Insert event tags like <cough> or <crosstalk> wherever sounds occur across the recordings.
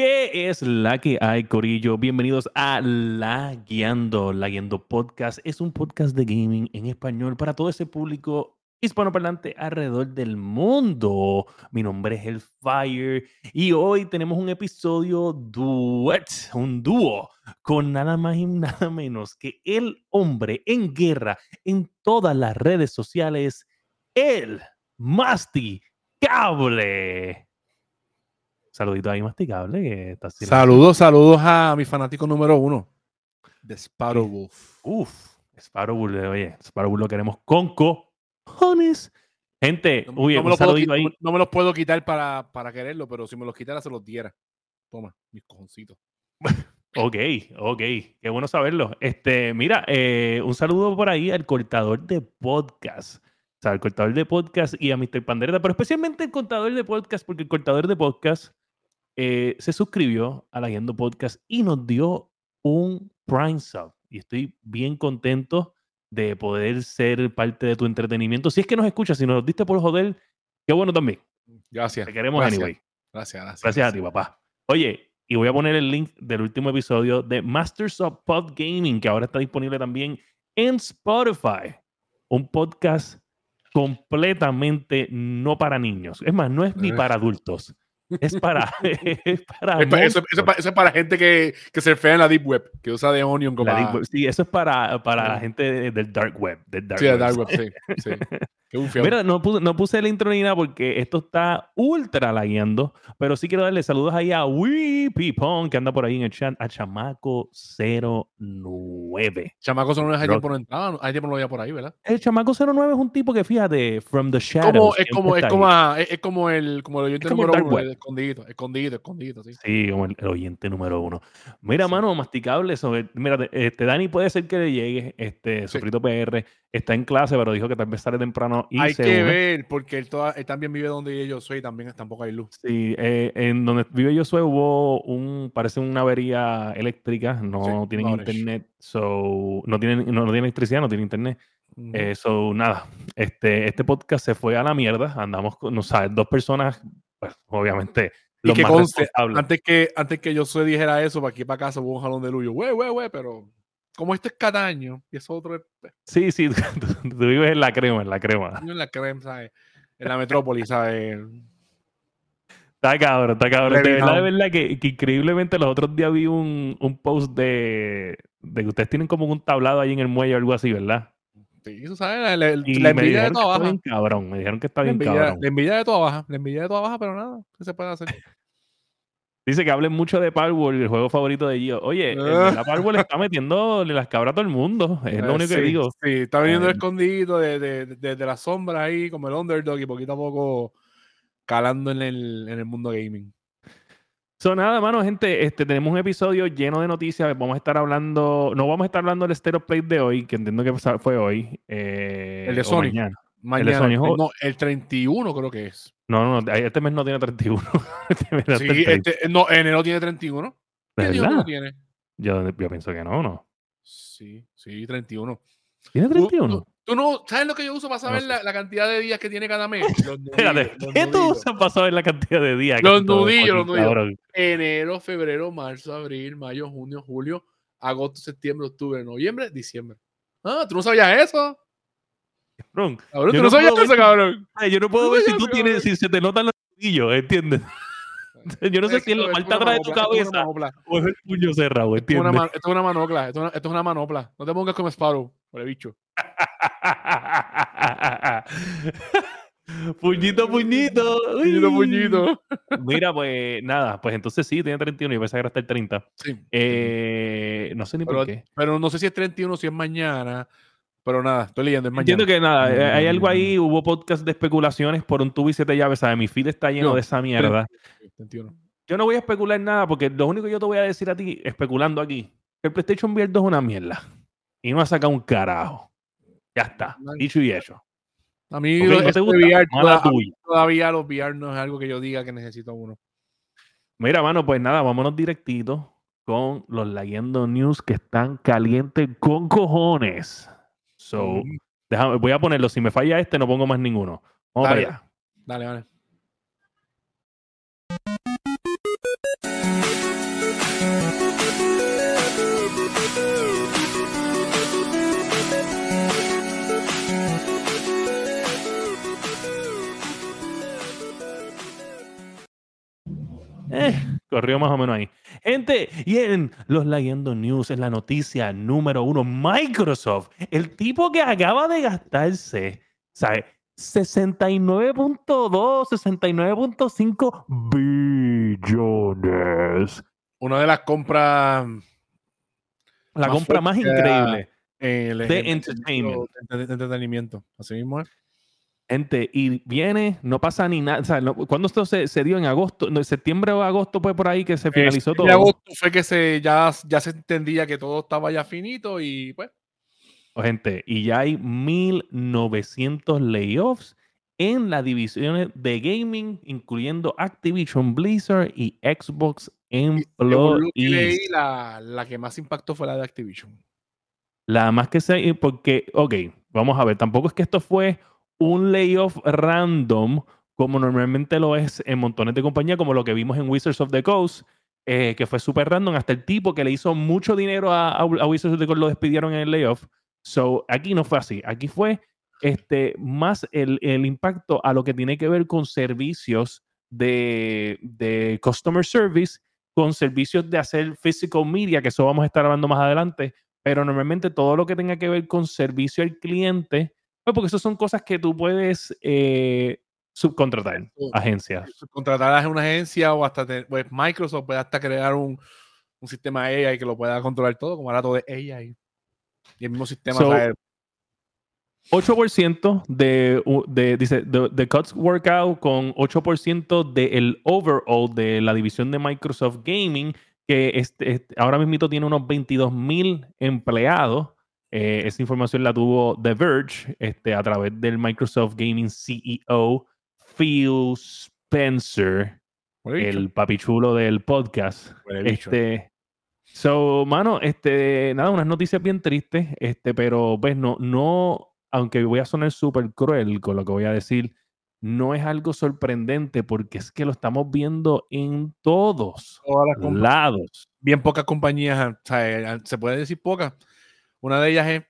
¿Qué es la que hay, Corillo? Bienvenidos a La Guiando. La Guiando Podcast es un podcast de gaming en español para todo ese público hispanoparlante alrededor del mundo. Mi nombre es El Fire y hoy tenemos un episodio duet, un dúo con nada más y <laughs> nada menos que el hombre en guerra en todas las redes sociales, el Masti Cable. Saludito ahí, masticable. Que está saludos, saludos a mi fanático número uno, de Sparrowwolf. Uf, Sparrowwolf, oye, Sparrowwolf lo queremos con cojones. Gente, no, uy, no, me saludito ahí. no, me los puedo quitar para, para quererlo, pero si me los quitara se los diera. Toma, mis cojoncitos. <laughs> ok, ok, qué bueno saberlo. Este, mira, eh, un saludo por ahí al cortador de podcast. O sea, al cortador de podcast y a Mr. Pandereta, pero especialmente el cortador de podcast, porque el cortador de podcast eh, se suscribió a la Guiando Podcast y nos dio un Prime Sub. Y estoy bien contento de poder ser parte de tu entretenimiento. Si es que nos escuchas, si nos diste por joder, qué bueno también. Gracias. Te queremos gracias. anyway. Gracias, gracias. Gracias a ti, papá. Oye, y voy a poner el link del último episodio de Masters of Pod Gaming, que ahora está disponible también en Spotify. Un podcast completamente no para niños. Es más, no es ni para adultos. <laughs> <laughs> Es para. es para eso, eso, eso, es para gente que, que se fea en la Deep Web, que usa de Onion como. Web, sí, eso es para, para la gente del Dark Web. Del dark sí, web. Dark Web, sí. sí. <laughs> Mira, no puse, no puse el intro ni nada porque esto está ultra lagueando, pero sí quiero darle saludos ahí a Wee Pipón, que anda por ahí en el chat, a Chamaco09. Chamaco 09 hay tiempo no entraba, hay tiempo no por ahí, ¿verdad? El Chamaco 09 es un tipo que, fíjate, from the shadows. es, como, es, como, a, es, es, como el, como el oyente número uno, escondido, escondido, escondido, sí. Sí, como el, el oyente número uno. Mira, sí. mano, masticable sobre, mira, este, Dani puede ser que le llegue, este. Sofrito PR, está en clase, pero dijo que tal vez sale temprano y Hay se que une. ver, porque él, toda, él, también vive donde yo soy, también tampoco hay luz. Sí, eh, en donde vive yo soy hubo un, parece una avería eléctrica, no sí, tienen internet, so, no tienen, no, no tienen electricidad, no tienen internet. -huh. eh, nada, este, este podcast se fue a la mierda, andamos con, sabes, dos personas, pues, obviamente, <laughs> y que conste, antes que, antes que yo soy dijera eso, para aquí para acá hubo un jalón de luyo, güey, güey, güey, pero como este es Cataño y eso otro es... Sí, sí, <laughs> tú, tú, vives en la crema, en la crema. En la crema, ¿sabes? En la metrópoli, ¿sabes? Está cabrón, está cabrón. De verdad, de verdad que, que, increíblemente los otros días vi un, un post de, de, que ustedes tienen como un tablado ahí en el muelle o algo así, ¿verdad? Sí, eso sabes, la, la, la envidia de toda baja. Cabrón, me dijeron que está bien envidia, cabrón. La envidia de toda baja, la envidia de toda baja, pero nada, ¿qué se puede hacer? <laughs> Dice que hablen mucho de Palworld, el juego favorito de Gio. Oye, la Palworld está metiendo las cabras a todo el mundo. Es lo único sí, que digo. Sí, está viniendo eh, escondido desde de, de, de, la sombra ahí, como el underdog, y poquito a poco calando en el, en el mundo gaming. So, nada, mano, gente, este, tenemos un episodio lleno de noticias. Vamos a estar hablando, no vamos a estar hablando del Stereo Play de hoy, que entiendo que fue hoy. Eh, el de Sony. Mañana. Mañana. El, de Sony, no, el 31 creo que es. No, no, este mes no tiene 31. <laughs> este sí, este, no, enero tiene 31. ¿De verdad? No tiene? Yo, yo pienso que no, ¿no? Sí, sí, 31. ¿Tiene 31? ¿Tú, no sabes lo que yo uso para saber no sé. la, la, cantidad de días que tiene cada mes? <laughs> Los nudillos, los ¿qué tú usas para saber la cantidad de días? Los nudillos, los nudillos. Enero, febrero, marzo, abril, mayo, junio, julio, agosto, septiembre, octubre, noviembre, diciembre. Ah, ¿tú no sabías eso? Cabrón, cabrón tú no, sabías eso, cabrón. Ay, yo no puedo ver si tú tienes, si se te notan los nudillos, ¿entiendes? <laughs> Yo no sé si es la parte atrás de tu cabeza o es el puño cerrado, ¿entiendes? Esto es una, manopla, esto es una, esto es una manopla. No te pongas como Sparrow, por el bicho. <laughs> puñito, puñito. Puñito, puñito. Mira, pues nada, pues entonces sí, tiene 31 y pensé que era hasta el 30. Sí. Eh, no sé ni pero, por qué. Pero no sé si es 31 o si es mañana. Pero nada, estoy leyendo, es mañana. Entiendo que nada, mm. hay algo ahí, hubo podcast de especulaciones por un tubo y siete llaves, ¿sabes? Mi feed está lleno no, de esa mierda. 31. Yo no voy a especular nada porque lo único que yo te voy a decir a ti, especulando aquí, que el PlayStation VR 2 es una mierda. Y no ha sacado un carajo. Ya está, dicho y hecho. A mí okay, no este gusta, VR, toda, todavía los VR no es algo que yo diga que necesito uno. Mira, mano, pues nada, vámonos directito con los Lagueando News que están calientes con cojones. So, mm. déjame, voy a ponerlo. Si me falla este, no pongo más ninguno. Vamos dale, para allá. Dale, vale. Eh, corrió más o menos ahí. Gente, y en los Leyendo News, es la noticia número uno, Microsoft, el tipo que acaba de gastarse, ¿sabes? 69.2, 69.5 billones. Una de las compras. La compra más increíble de entertainment. De, entretenimiento. Así mismo es. Gente, y viene, no pasa ni nada. O sea, ¿Cuándo esto se, dio? ¿En agosto? ¿En septiembre o agosto fue por ahí que se finalizó todo? En agosto fue que se, ya, ya se entendía que todo estaba ya finito y pues. Oh, gente, y ya hay 1900 layoffs en las divisiones de gaming, incluyendo Activision Blizzard y Xbox Employees. La, la que más impactó fue la de Activision. La más que sé, porque, ok, vamos a ver, tampoco es que esto fue un layoff random, como normalmente lo es en montones de compañías, como lo que vimos en Wizards of the Coast, eh, que fue súper random, hasta el tipo que le hizo mucho dinero a, Wizards of the Coast lo despidieron en el layoff. So, aquí no fue así, aquí fue este, más el, impacto a lo que tiene que ver con servicios de, de customer service, con servicios de hacer physical media, que eso vamos a estar hablando más adelante, pero normalmente todo lo que tenga que ver con servicio al cliente, pues porque eso son cosas que tú puedes eh, subcontratar agencias. Subcontratar a una agencia o hasta pues Microsoft puede hasta crear un, un sistema AI que lo pueda controlar todo, como ahora todo de AI. Y el mismo sistema 8% de, de, dice, de, cuts workout con 8% del overall de la división de Microsoft Gaming que este, este, ahora mismo tiene unos 22 mil empleados. Eh, esa información la tuvo The Verge este, a través del Microsoft Gaming CEO Phil Spencer, el papichulo del podcast. Este, so, mano, este, nada, unas noticias bien tristes, este, pero pues no, no, aunque voy a sonar súper cruel con lo que voy a decir, no es algo sorprendente porque es que lo estamos viendo en todos lados. Bien pocas compañías, eh, se puede decir pocas. Una de ellas es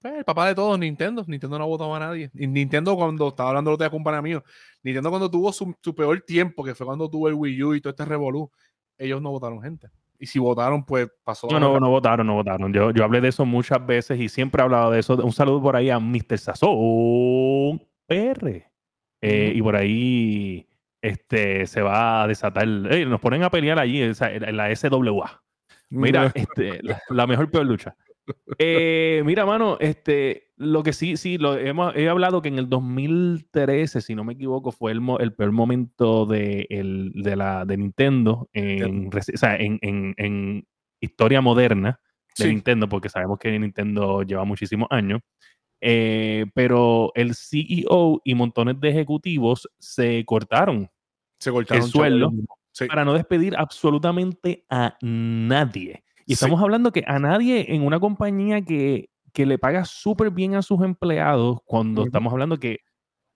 pues, el papá de todos, Nintendo. Nintendo no ha votado a nadie. Y Nintendo, cuando estaba hablando de otra compañía mío, Nintendo cuando tuvo su, peor tiempo, que fue cuando tuvo el Wii U y todo este revolú, ellos no votaron gente. Y si votaron, pues pasó. No, no, no votaron, no votaron. Yo, yo hablé de eso muchas veces y siempre he hablado de eso. Un saludo por ahí a Mr. Sazón PR. Eh, y por ahí este, se va a desatar. nos ponen a pelear allí en, la SWA. Mira, <laughs> este, la, mejor peor lucha. Eh, mira, mano, este, lo que sí, sí, lo hemos, he hablado que en el 2013, si no me equivoco, fue el, el peor momento de, el, de, la, de Nintendo en, en, en, historia moderna de Nintendo, porque sabemos que Nintendo lleva muchísimos años. Eh, pero el CEO y montones de ejecutivos se cortaron, se cortaron el sueldo para no despedir absolutamente a nadie. Y estamos hablando que a nadie en una compañía que, que le paga súper bien a sus empleados, cuando estamos hablando que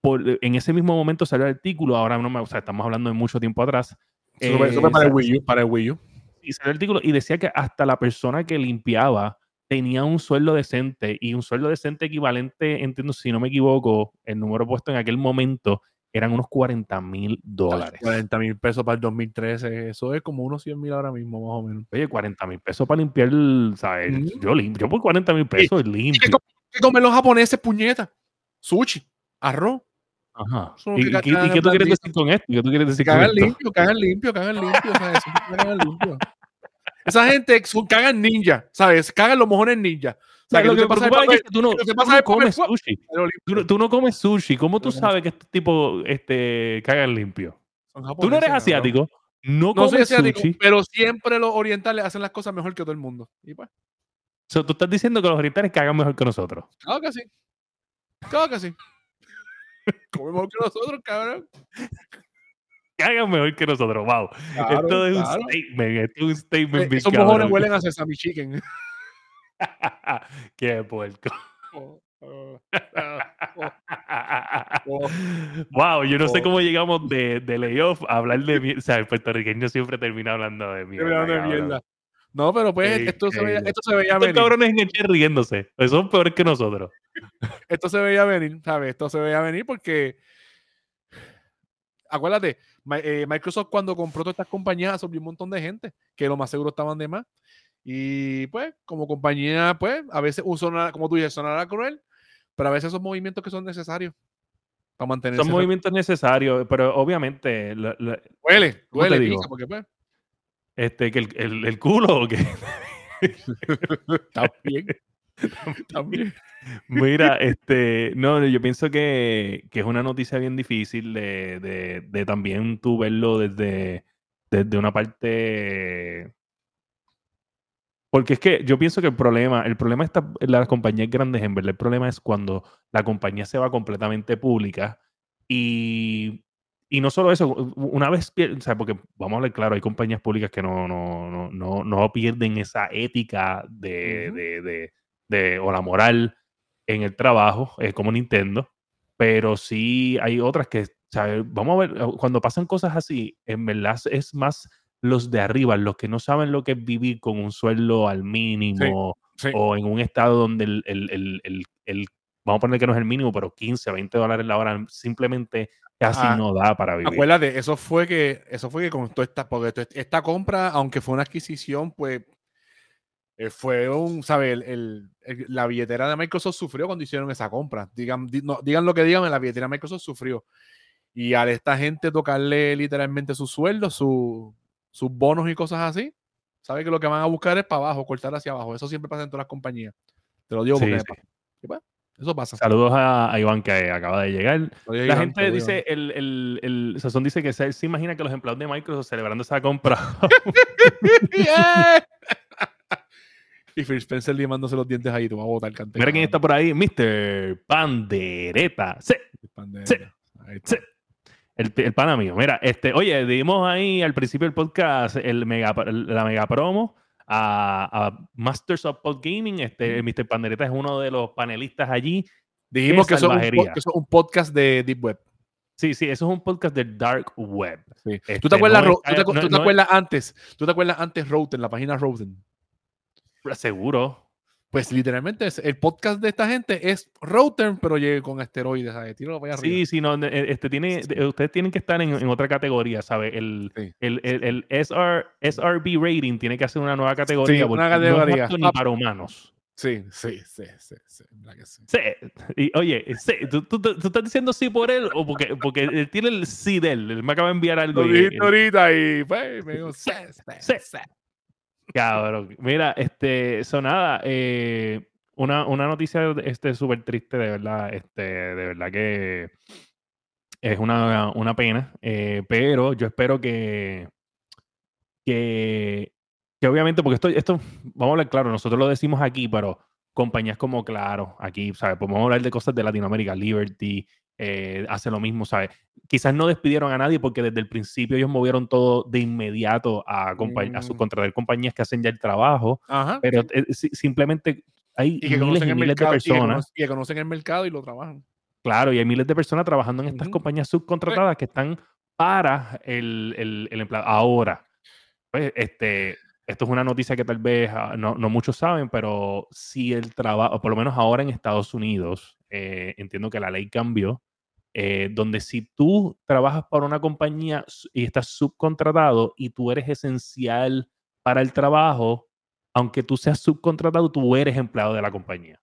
por, en ese mismo momento salió el artículo, ahora no me, o sea, estamos hablando de mucho tiempo atrás. Eh, para, el Wii U, para el Wii U. Y salió el artículo y decía que hasta la persona que limpiaba tenía un sueldo decente y un sueldo decente equivalente, entiendo si no me equivoco, el número puesto en aquel momento eran unos 40 mil dólares. 40 mil pesos para el 2013, eso es como unos 100 mil ahora mismo, más o menos. Oye, 40 mil pesos para limpiar, ¿sabes? Yo limpio, yo por 40 mil pesos limpio. ¿Qué, comen los japoneses, puñeta? Sushi, arroz. Ajá. ¿Y, qué tú quieres decir con esto? ¿Qué tú quieres decir cagan limpio, cagan limpio, cagan limpio, ¿sabes? cagan limpro. <laughs> Esa gente cagan ninja, ¿sabes? Cagan los mojones ninja. O sea, que lo que, pasa es que tú no, comes sushi. Tú, no comes sushi. ¿Cómo tú sabes que este tipo este, cagan limpio? Tú no eres asiático. No, no comes asiático, sushi. Pero siempre los orientales hacen las cosas mejor que todo el mundo. Y pues. tú estás diciendo que los orientales cagan mejor que nosotros. Claro que sí. Claro que sí. <laughs> Comen mejor que nosotros, cabrón hagan mejor que nosotros. Wow. esto es un statement. Esto es un statement. Eh, esos mojones huelen a sesame chicken. <laughs> Qué puerco. <laughs> wow, yo no sé cómo llegamos de, de layoff a hablar de mierda. O sea, el puertorriqueño siempre termina hablando de mierda. No, pero pues esto, se veía, esto se veía Estos venir. cabrones en el riéndose. Son peores que nosotros. <laughs> esto se veía venir, ¿sabes? Esto se veía venir porque. Acuérdate, eh, Microsoft cuando compró todas estas compañías absorbió un montón de gente que lo más seguro estaban de más. Y pues, como compañía, pues, a veces, un sonar, como tú dices, sonará cruel, pero a veces son movimientos que son necesarios para mantenerse. Son movimientos necesarios, pero obviamente la- la- Duele, ¿Cómo te duele, digo? porque pues, este, que el, el- el culo o qué. también. también. Mira, este, no, yo pienso que, que es una noticia bien difícil de, de- de también tú verlo desde, desde una parte. Porque es que yo pienso que el problema, el problema está en las compañías grandes, en verdad, el problema es cuando la compañía se va completamente pública y, y no solo eso, una vez, o sea, porque vamos a hablar claro, hay compañías públicas que no, no, no, no, no pierden esa ética de, de, de- de- o la moral en el trabajo, eh, como Nintendo, pero sí hay otras que, ¿sabes? Vamos a ver, cuando pasan cosas así, en verdad es más los de arriba, los que no saben lo que es vivir con un sueldo al mínimo Sí. o en un estado donde el, el- el- el- vamos a poner que no es el mínimo, pero 15, 20 dólares la hora simplemente casi Ah, no da para vivir. Acuérdate, eso fue que, eso fue que con toda esta, porque esta compra, aunque fue una adquisición, pues eh, fue un, ¿sabes? La billetera de Microsoft sufrió cuando hicieron esa compra. Digan, di- no, digan lo que digan, la billetera de Microsoft sufrió. Y a esta gente tocarle literalmente su sueldo, su- sus bonos y cosas así, ¿sabe que lo que van a buscar es para abajo, cortar hacia abajo? Eso siempre pasa en todas las compañías. Te lo digo Sí, porque sí. pasa. Pues, eso pasa. Saludos a, a Iván que acaba de llegar. La Iván, gente dice, el, el, el Sazón dice que se, se imagina que los empleados de Microsoft celebrando esa compra. <laughs> <laughs> Y Phil Spencer limándose los dientes ahí, tú vas a botar el cante. Mira quién está por ahí, Mr. Pandereta. Sí, Sí. Ahí está. Sí. El, el pana mío. Mira, este, oye, dimos ahí al principio del podcast el mega, la mega promo a, a Masters of Pod Gaming. Este, Mr. Pandereta es uno de los panelistas allí. Dijimos que eso, es un, que eso es un podcast de Deep Web. Sí, sí, eso es un podcast del Dark Web. Sí. Este, ¿Tú te acuerdas, no Ro- es- tú te, acu- no- tú te no es- acuerdas antes? ¿Tú te acuerdas antes Roten, la página Roten? Seguro. Pues literalmente es- el podcast de esta gente es Roten, pero llega con esteroides, ¿sabes? Para allá arriba. Sí, sí, no, eh, este tiene, ustedes tienen que estar en, en otra categoría, ¿sabes? El, Sí. el, el, el SR, SRB rating tiene que hacer una nueva categoría. Sí, una porque no es categoría. ni para humanos. Sí, sí, sí, sí, sí, que sí. Sí. Y, oye, sí, ¿tú, tú, tú estás diciendo sí por él o porque, porque él tiene el sí de él? Él me acaba de enviar algo. Lo dijiste ahorita y pues me dijo, sí, sí, Sí. Cabrón. Mira, este, sonada, eh, una, una noticia este súper triste, de verdad, este, de verdad que es una, una pena, eh, pero yo espero que, que, que obviamente, porque esto, esto, vamos a hablar claro, nosotros lo decimos aquí, pero compañías como Claro, aquí, ¿sabes? Podemos hablar de cosas de Latinoamérica, Liberty, eh, hace lo mismo, ¿sabes? Quizás no despidieron a nadie porque desde el principio ellos movieron todo de inmediato a, compa- a Mm. subcontratar compañías que hacen ya el trabajo, Ajá. pero eh, si- simplemente hay y que miles y de mercado personas, y que conocen el mercado y lo trabajan. claro, y hay miles de personas trabajando en estas compañías subcontratadas que están para el, el, el empleado. Ahora, pues, este, esto es una noticia que tal vez ah, no, no muchos saben, pero si el trabajo, por lo menos ahora en Estados Unidos, eh, entiendo que la ley cambió, eh, donde si tú trabajas para una compañía y estás subcontratado y tú eres esencial para el trabajo, aunque tú seas subcontratado, tú eres empleado de la compañía.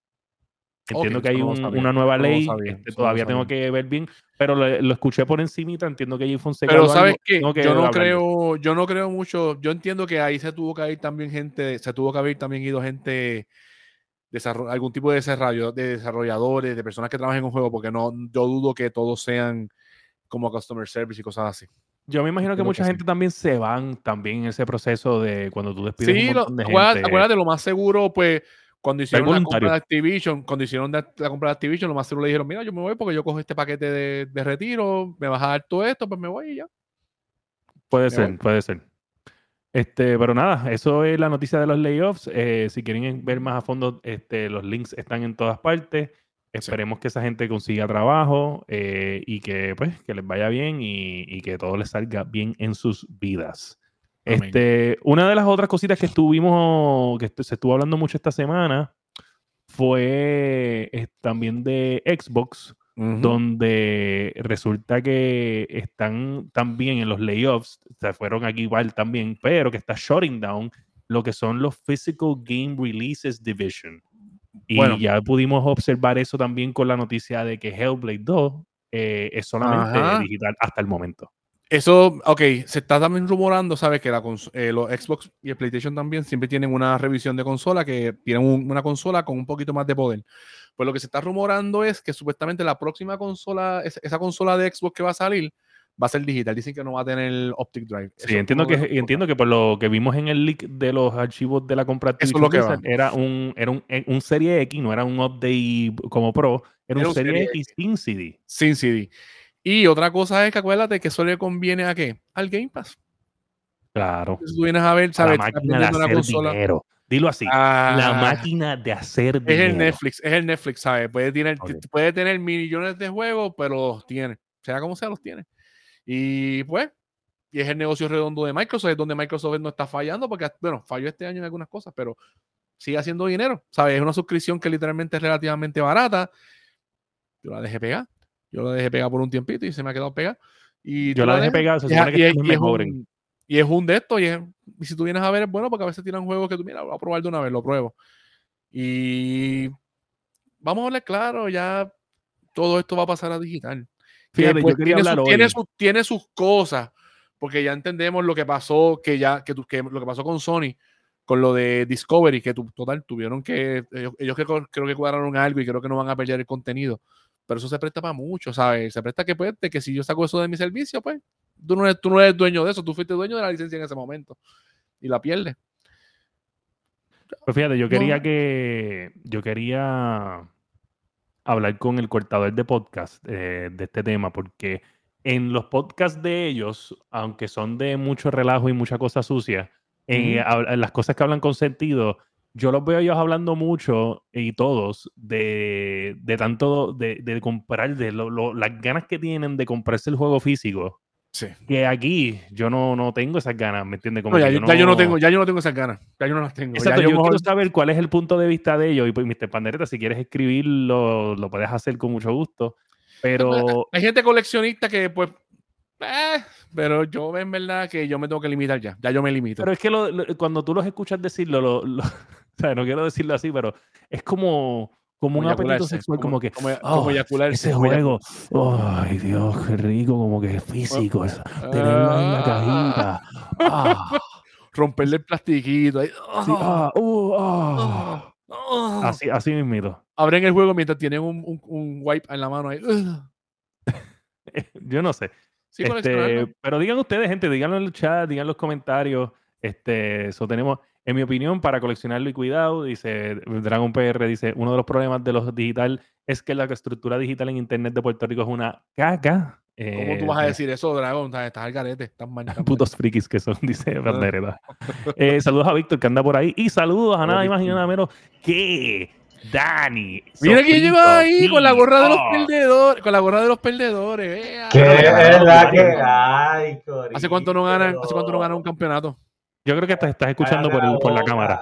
Entiendo que hay un- una nueva ley, sabía, este, todavía tengo que ver bien, pero lo, lo escuché por encimita, entiendo que allí Fonseca Pero algo, sabes que yo no creo, yo no creo mucho, yo entiendo que ahí se tuvo que ir también gente, se tuvo que haber también ido gente algún tipo de desarrollo, de desarrolladores, de personas que trabajan en un juego, porque no, yo dudo que todos sean como customer service y cosas así. Yo me imagino que Entiendo que mucha sí. gente también se van también en ese proceso de cuando tú despides Sí, un lo- de acuérdate, gente. acuérdate, lo más seguro, pues, cuando hicieron la compra de Activision, cuando hicieron de- la compra de Activision, lo más seguro le dijeron, mira, yo me voy porque yo cojo este paquete de, de retiro, me vas a dar todo esto, pues me voy y ya. Puede Me ser, voy. puede ser. Este, pero nada, eso es la noticia de los layoffs. Eh, si quieren ver más a fondo, este, los links están en todas partes. Esperemos que esa gente consiga trabajo eh, y que pues que les vaya bien y, y que todo les salga bien en sus vidas. Amén. Este, una de las otras cositas que estuvimos, que se estuvo hablando mucho esta semana, fue eh, también de Xbox, Donde resulta que están también en los layoffs, se fueron aquí igual también, pero que está shutting down lo que son los Physical Game Releases Division. Y Bueno. ya pudimos observar eso también con la noticia de que Hellblade 2 eh, es solamente Ajá. digital hasta el momento. Eso, ok, se está también rumorando, ¿sabes? Que la eh, los Xbox y el PlayStation también siempre tienen una revisión de consola, que tienen un- una consola con un poquito más de poder. Pues lo que se está rumorando es que supuestamente la próxima consola, es- esa consola de Xbox que va a salir, va a ser digital. Dicen que no va a tener Optic Drive. Eso Sí, entiendo que, y entiendo que por lo que vimos en el leak de los archivos de la compra Eso es lo que era un, era un, eh, un Serie X, no era un update como Pro, era, Era un Serie X sin CD. sin CD. Y otra cosa es que acuérdate que eso le conviene a qué? Al Game Pass. Claro. Si tú vienes a ver, ¿sabes? la máquina de hacer consola. dinero. Dilo así. la máquina de hacer Es dinero. el Netflix, es el Netflix, ¿sabes? Puede tener, puede tener millones de juegos, pero los tiene. Sea como sea, los tiene. Y pues, y es el negocio redondo de Microsoft, es donde Microsoft no está fallando, porque, bueno, falló este año en algunas cosas, pero sigue haciendo dinero, ¿sabes? Es una suscripción que literalmente es relativamente barata. Yo la dejé pegar. Yo la dejé pegar por un tiempito y se me ha quedado pegada. Y Yo la dejé pegada, se supone que y es- mes y me es cobren. un- y es un de estos, y, es- y si tú vienes a ver, es bueno, porque a veces tiran juegos que tú, mira, voy a probar de una vez, lo pruebo. Y vamos a hablar claro, ya todo esto va a pasar a digital. Que, Fíjate, yo pues, quería tiene, hablar tiene sus- tiene sus cosas, porque ya entendemos lo que pasó, que ya, que, tu- que lo que pasó con Sony, con lo de Discovery, que tu- total, tuvieron que, ellos, ellos creo, creo que cuadraron algo y creo que no van a perder el contenido. Pero eso se presta para mucho, ¿sabes? Se presta que, pues, de que si yo saco eso de mi servicio, pues, tú no, eres, tú no eres dueño de eso, tú fuiste dueño de la licencia en ese momento y la pierdes. Pues fíjate, yo No. quería que. Yo quería hablar con el cortador de podcast eh, de este tema, porque en los podcasts de ellos, aunque son de mucho relajo y mucha cosa sucia, eh, hab- las cosas que hablan con sentido, yo los veo ellos hablando mucho y todos de, de tanto de, de comprar, de lo- lo- las ganas que tienen de comprarse el juego físico. Sí. Que aquí yo no, no tengo esas ganas, ¿me entiendes? No, ya, yo- ya yo no tengo, ya yo no tengo esas ganas. Ya yo no las tengo. Ya Exacto, yo yo mejor- quiero saber cuál es el punto de vista de ellos. Y pues, Mr. Pandereta, si quieres escribirlo, lo puedes hacer con mucho gusto. Pero Hay gente coleccionista que, pues, eh, pero yo en verdad que yo me tengo que limitar ya. Ya yo me limito. Pero es que lo- lo- cuando tú los escuchas decirlo, lo, lo- <laughs> o sea, no quiero decirlo así, pero es como, como un apetito sexual, como, que como, "Oh, como eyacularse, ese juego, ay Dios, qué rico, como que físico, eso, eyacularse. tenerlo en la Ah, cajita. Ah, <laughs> romperle el plastiquito. ahí, sí, ah, ah, uh, ah. ah, ah. Así, así mismito. Abren el juego mientras tienen un, un, un wipe en la mano ahí. <laughs> Yo no sé. Sí, Este, pero digan ustedes, gente, díganlo en el chat, digan en los comentarios. Este, eso tenemos, en mi opinión, para coleccionarlo y cuidado, dice Dragon PR, dice, uno de los problemas de los digital es que la estructura digital en internet de Puerto Rico es una caca. ¿Cómo tú Eh, vas a decir eso, Dragón? Estás al garete. Estás mal. <laughs> Putos frikis que son, <laughs> dice <laughs> Bandereta. Eh, saludos a Víctor que anda por ahí y saludos a nada más y nada menos que Dani. Mira quién Sofrito, llegó ahí con la gorra de los perdedores. Con la gorra de los perdedores. vea. ¿Qué Ah, es la que hay? ¿Hace cuánto no ganan? ¿Hace cuánto no ganan un campeonato? Yo creo que te estás escuchando por, el- por la cámara.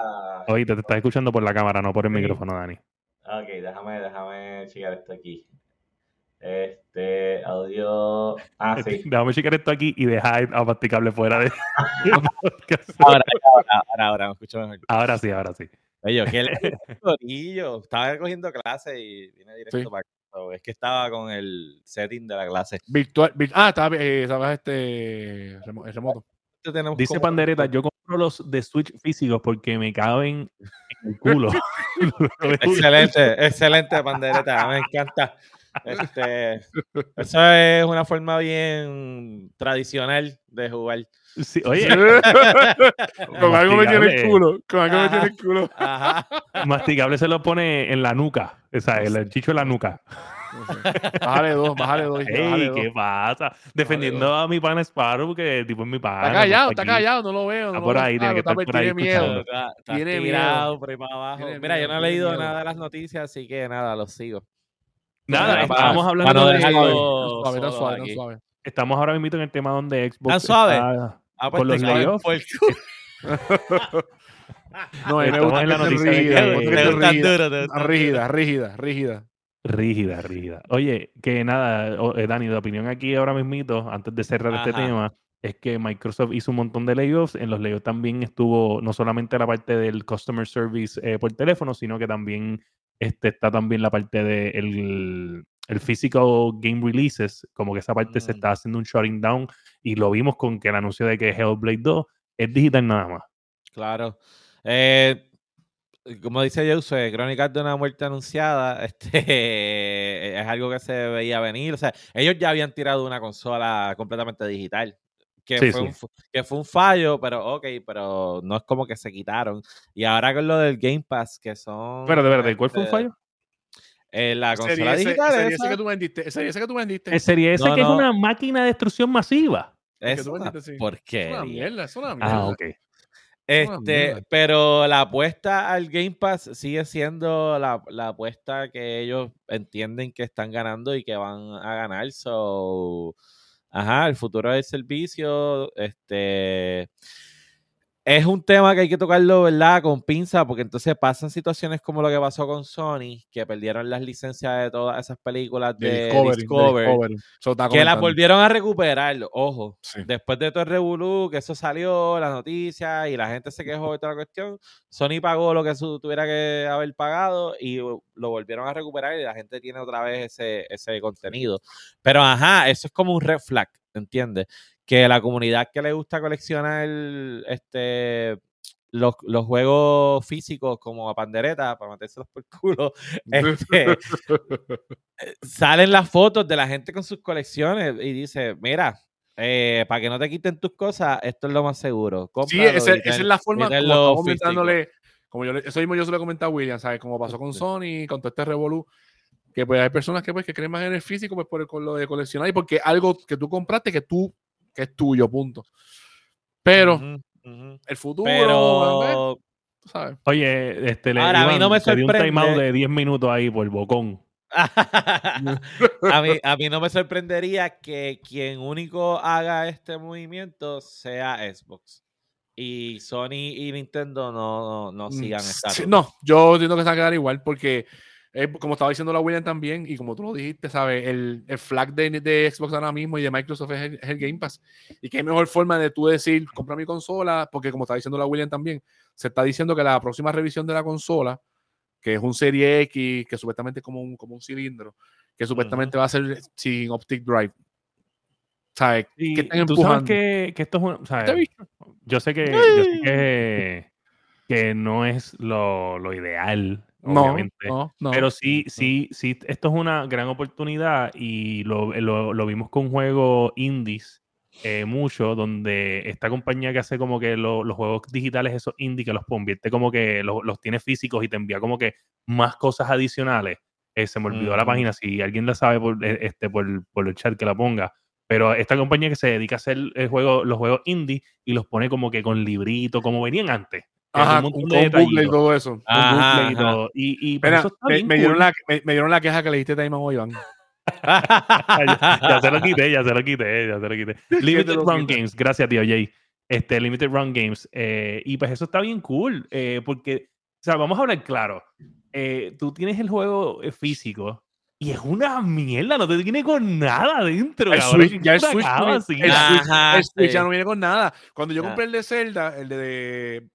Oíste, te estás escuchando por la cámara, no por el Sí. micrófono, Dani. Ok, déjame, déjame checar esto aquí. Este, audio. Ah, sí. <laughs> Déjame checar esto aquí y dejar a Masticable fuera de. <laughs> Ahora, ahora, ahora, ahora, me escucho mejor. ahora sí, ahora sí. Oye, yo, <laughs> ¿qué le? Estaba cogiendo clase y vine directo Sí. para acá. Es que estaba con el setting de la clase. Virtual. vir- ah, estaba, eh, estabas este. remoto. Tenemos Dice como- Pandereta, yo compro los de Switch físicos porque me caben en el culo. <laughs> <laughs> Excelente, excelente, Pandereta. Me encanta. Este, eso es una forma bien tradicional de jugar. Sí, oye, <laughs> con algo me tiene el culo. Con algo me tiene el culo. Ajá. Masticable se lo pone en la nuca. O sea, el chicho en la nuca. No sé. Bájale dos, bájale dos. bájale Ey, dos. ¿qué pasa? Defendiendo a mi pana Sparrow, que tipo es mi pana. Está callado, pues, está aquí. callado, no lo veo. Está no por ahí, tiene veo, que estar por ahí tiene miedo. escuchando. Está, está Tiene tirado miedo. por ahí para abajo. Tiene Mira, yo no he leído miedo. nada de las noticias, así que nada, los sigo. Nada, estábamos para hablando no de... Suave, tan solo suave, tan aquí. suave. Estamos ahora mismo en el tema donde Xbox ¿Tan suave? Ah, los layoffs. por el culo. No, me Estamos gusta en la noticia rígida, rígida. Rígida, rígida, rígida. Rígida. Oye, que nada, eh, Dani, de opinión aquí ahora mismito, antes de cerrar este tema, es que Microsoft hizo un montón de layoffs. En los layoffs también estuvo no solamente la parte del customer service eh, por teléfono, sino que también este, está también la parte de el, physical game releases, como que esa parte se Mm. está haciendo un shutting down y lo vimos con que el anuncio de que Hellblade 2 es digital nada más. Claro. Eh, como dice Jose, Crónicas de una muerte anunciada, <laughs> este es algo que se veía venir. O sea, ellos ya habían tirado una consola completamente digital. Que, Sí, fue sí. Un, fu- que fue un fallo, pero ok, pero no es como que se quitaron. Y ahora con lo del Game Pass, que son. Pero de verdad, ¿cuál fue un este, fallo? eh, la consola digital. serie esa, que tú vendiste. Serie S que tú vendiste. Es serie S No, que es una máquina de destrucción masiva. que es tú una vendiste, sí. Es porquería. una mierda, es una mierda. Ah, ok. Una Este, pero la apuesta al Game Pass sigue siendo la, la apuesta que ellos entienden que están ganando y que van a ganar. So, ajá, el futuro del servicio, este. Es un tema que hay que tocarlo, ¿verdad? Con pinza, porque entonces pasan situaciones como lo que pasó con Sony, que perdieron las licencias de todas esas películas de, De Discovery, de que las volvieron a recuperar, ojo. Sí. Después de todo el revolú, que eso salió, la noticia, y la gente se quejó de toda la cuestión, Sony pagó lo que su- tuviera que haber pagado y lo volvieron a recuperar y la gente tiene otra vez ese, ese contenido. Pero ajá, eso es como un red flag, ¿entiendes? Que la comunidad que le gusta coleccionar este los, los juegos físicos como a pandereta para metérselos por el culo, <laughs> este, salen las fotos de la gente con sus colecciones y dice, mira, eh, para que no te quiten tus cosas, esto es lo más seguro. Sí, esa es la forma como comentándole. Como yo eso mismo yo se lo he comentado a William, ¿sabes? Como pasó con Sony, con todo este revolú, que pues hay personas que pues que creen más en el físico pues por el- con lo de coleccionar y porque algo que tú compraste que tú que es tuyo, punto. Pero el futuro, Pero ¿sabes? Oye, este, le, Ahora, a mí no me te di un timeout sorprende. de 10 minutos ahí por bocón. <laughs> a, mí, a mí no me sorprendería que quien único haga este movimiento sea Xbox. Y Sony y Nintendo no, no, no sigan esta Mm, Sí, no, yo entiendo que se va a quedar igual porque, eh, como estaba diciendo la William también, y como tú lo dijiste, ¿sabes? El, el flag de, de Xbox ahora mismo y de Microsoft es el, es el Game Pass. Y qué mejor forma de tú decir, compra mi consola, porque como estaba diciendo la William también, se está diciendo que la próxima revisión de la consola, que es un Serie X, que supuestamente es como un, como un cilindro, que supuestamente va a ser sin Optic Drive. ¿Sabes? Y ¿Qué están tú sabes empujando? que, que esto es un... bicho. yo sé que, yo sé que, que no es lo, lo ideal, No, obviamente. no, no. Pero sí, sí, sí, esto es una gran oportunidad y lo, lo- lo vimos con juegos indies eh, mucho, donde esta compañía que hace como que lo- los juegos digitales, esos indie, que los convierte como que los, los tiene físicos y te envía como que más cosas adicionales. Eh, se me olvidó la página, si alguien la sabe por, eh, este, por, por el chat que la ponga. Pero esta compañía que se dedica a hacer el juego, los juegos indie y los pone como que con librito, como venían antes. Ajá, un con, de Google y todo eso. con Ajá, y todo. Y, y pues eso me, me dieron cool. la, me, me dieron la queja que le diste time a Iván. <laughs> <laughs> ya, ya se lo quité, ya se lo quité, ya se lo quité. Limited lo Run? Games, gracias, tío Jay. Este, Limited Run Games. eh, y pues eso está bien cool, eh, porque, o sea, vamos a hablar claro. eh, tú tienes el juego físico y es una mierda, no te viene con nada dentro. El cabrón, Switch, ya el Switch, no el Switch, Ajá, el Switch ya no viene con nada. Cuando yo compré el de Zelda, el de-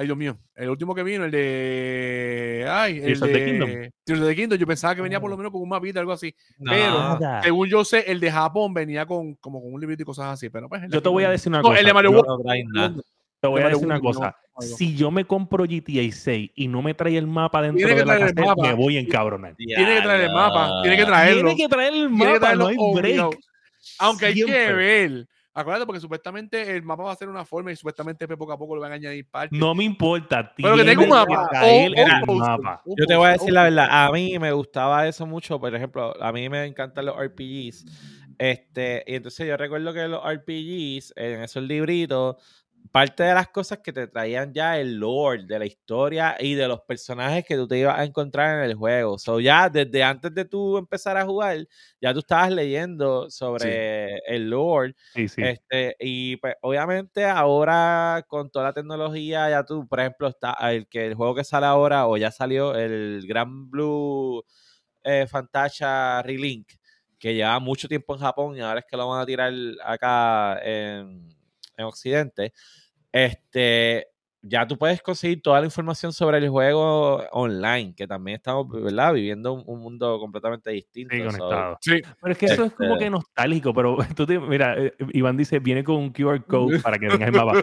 Ay, Dios mío. El último que vino, el de. Ay, el de. Kingdom. Tears of the Kingdom. Yo pensaba que venía por lo Ah. menos con un mapita, algo así. No. Pero, según yo sé, el de Japón venía con como con un librito y cosas así. Pero pues. Yo te voy a no- decir una No, cosa. el de Mario World. Te voy a decir una cosa. Si yo me compro GTA 6 y no me trae el mapa dentro Tiene que de la traer el cassette, mapa. me voy a encabronar. Tiene que traer el mapa. Tiene que traerlo. Tiene que traer el mapa, no hay break. Aunque hay que ver. Acuérdate, porque supuestamente el mapa va a ser una forma y supuestamente poco a poco le van a añadir partes. No me importa. Pero que tenga un mapa. traer o- el o poster, mapa. un Yo te voy a decir la verdad, a mí me gustaba eso mucho, por ejemplo, a mí me encantan los RPGs, este, y entonces yo recuerdo que los RPGs, en esos libritos, parte de las cosas que te traían ya el lore de la historia y de los personajes que tú te ibas a encontrar en el juego. So ya desde antes de tú empezar a jugar, ya tú estabas leyendo sobre el lore Sí, sí. este, y pues obviamente ahora con toda la tecnología, ya tú, por ejemplo, está el que el juego que sale ahora o ya salió, el Gran Blue eh, Fantasia Relink, que lleva mucho tiempo en Japón y ahora es que lo van a tirar acá en, en Occidente, este, ya tú puedes conseguir toda la información sobre el juego online, que también estamos, ¿verdad? Viviendo un, un mundo completamente distinto. Sí, so- conectado. Sí. Pero es que eso es como Este- que nostálgico, pero <laughs> tú te- mira, eh, Iván dice, viene con un QR code <laughs> para que vengas el mapa. <laughs>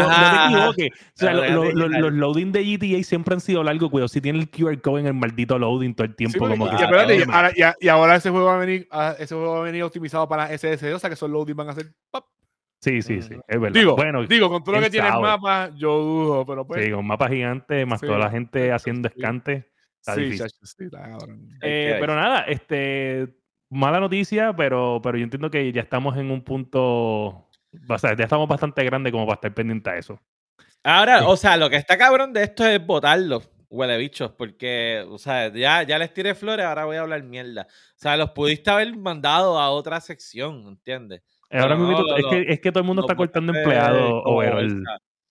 No, no- no te equivoques. O sea, lo- lo- lo- los loading de GTA siempre han sido largos, cuidado. Si tiene el QR code en el maldito loading todo el Sí, tiempo, porque- como y, que... Espérate, y ahora, y ahora ese juego va a venir, ah, ese juego va a venir optimizado para SSD, o sea que esos loading van a ser pop. Sí, sí, sí, es verdad. Digo, bueno, digo, con todo lo que tiene el sabe. mapa, yo dudo, pero pues. sí, con mapa gigante, más Sí, toda la gente haciendo sí. escante. está sí, difícil. sí, está Eh, que- pero nada, este mala noticia, pero, pero yo entiendo que ya estamos en un punto, o sea, ya estamos bastante grandes como para estar pendiente a eso. Ahora, Sí. o sea, lo que está cabrón de esto es votarlo, huele bichos, porque, o sea, ya, ya les tiré flores, ahora voy a hablar mierda. O sea, los pudiste haber mandado a otra sección, ¿entiendes? Ahora no, mismo es, que, es que todo el mundo está cortando empleados, o el-.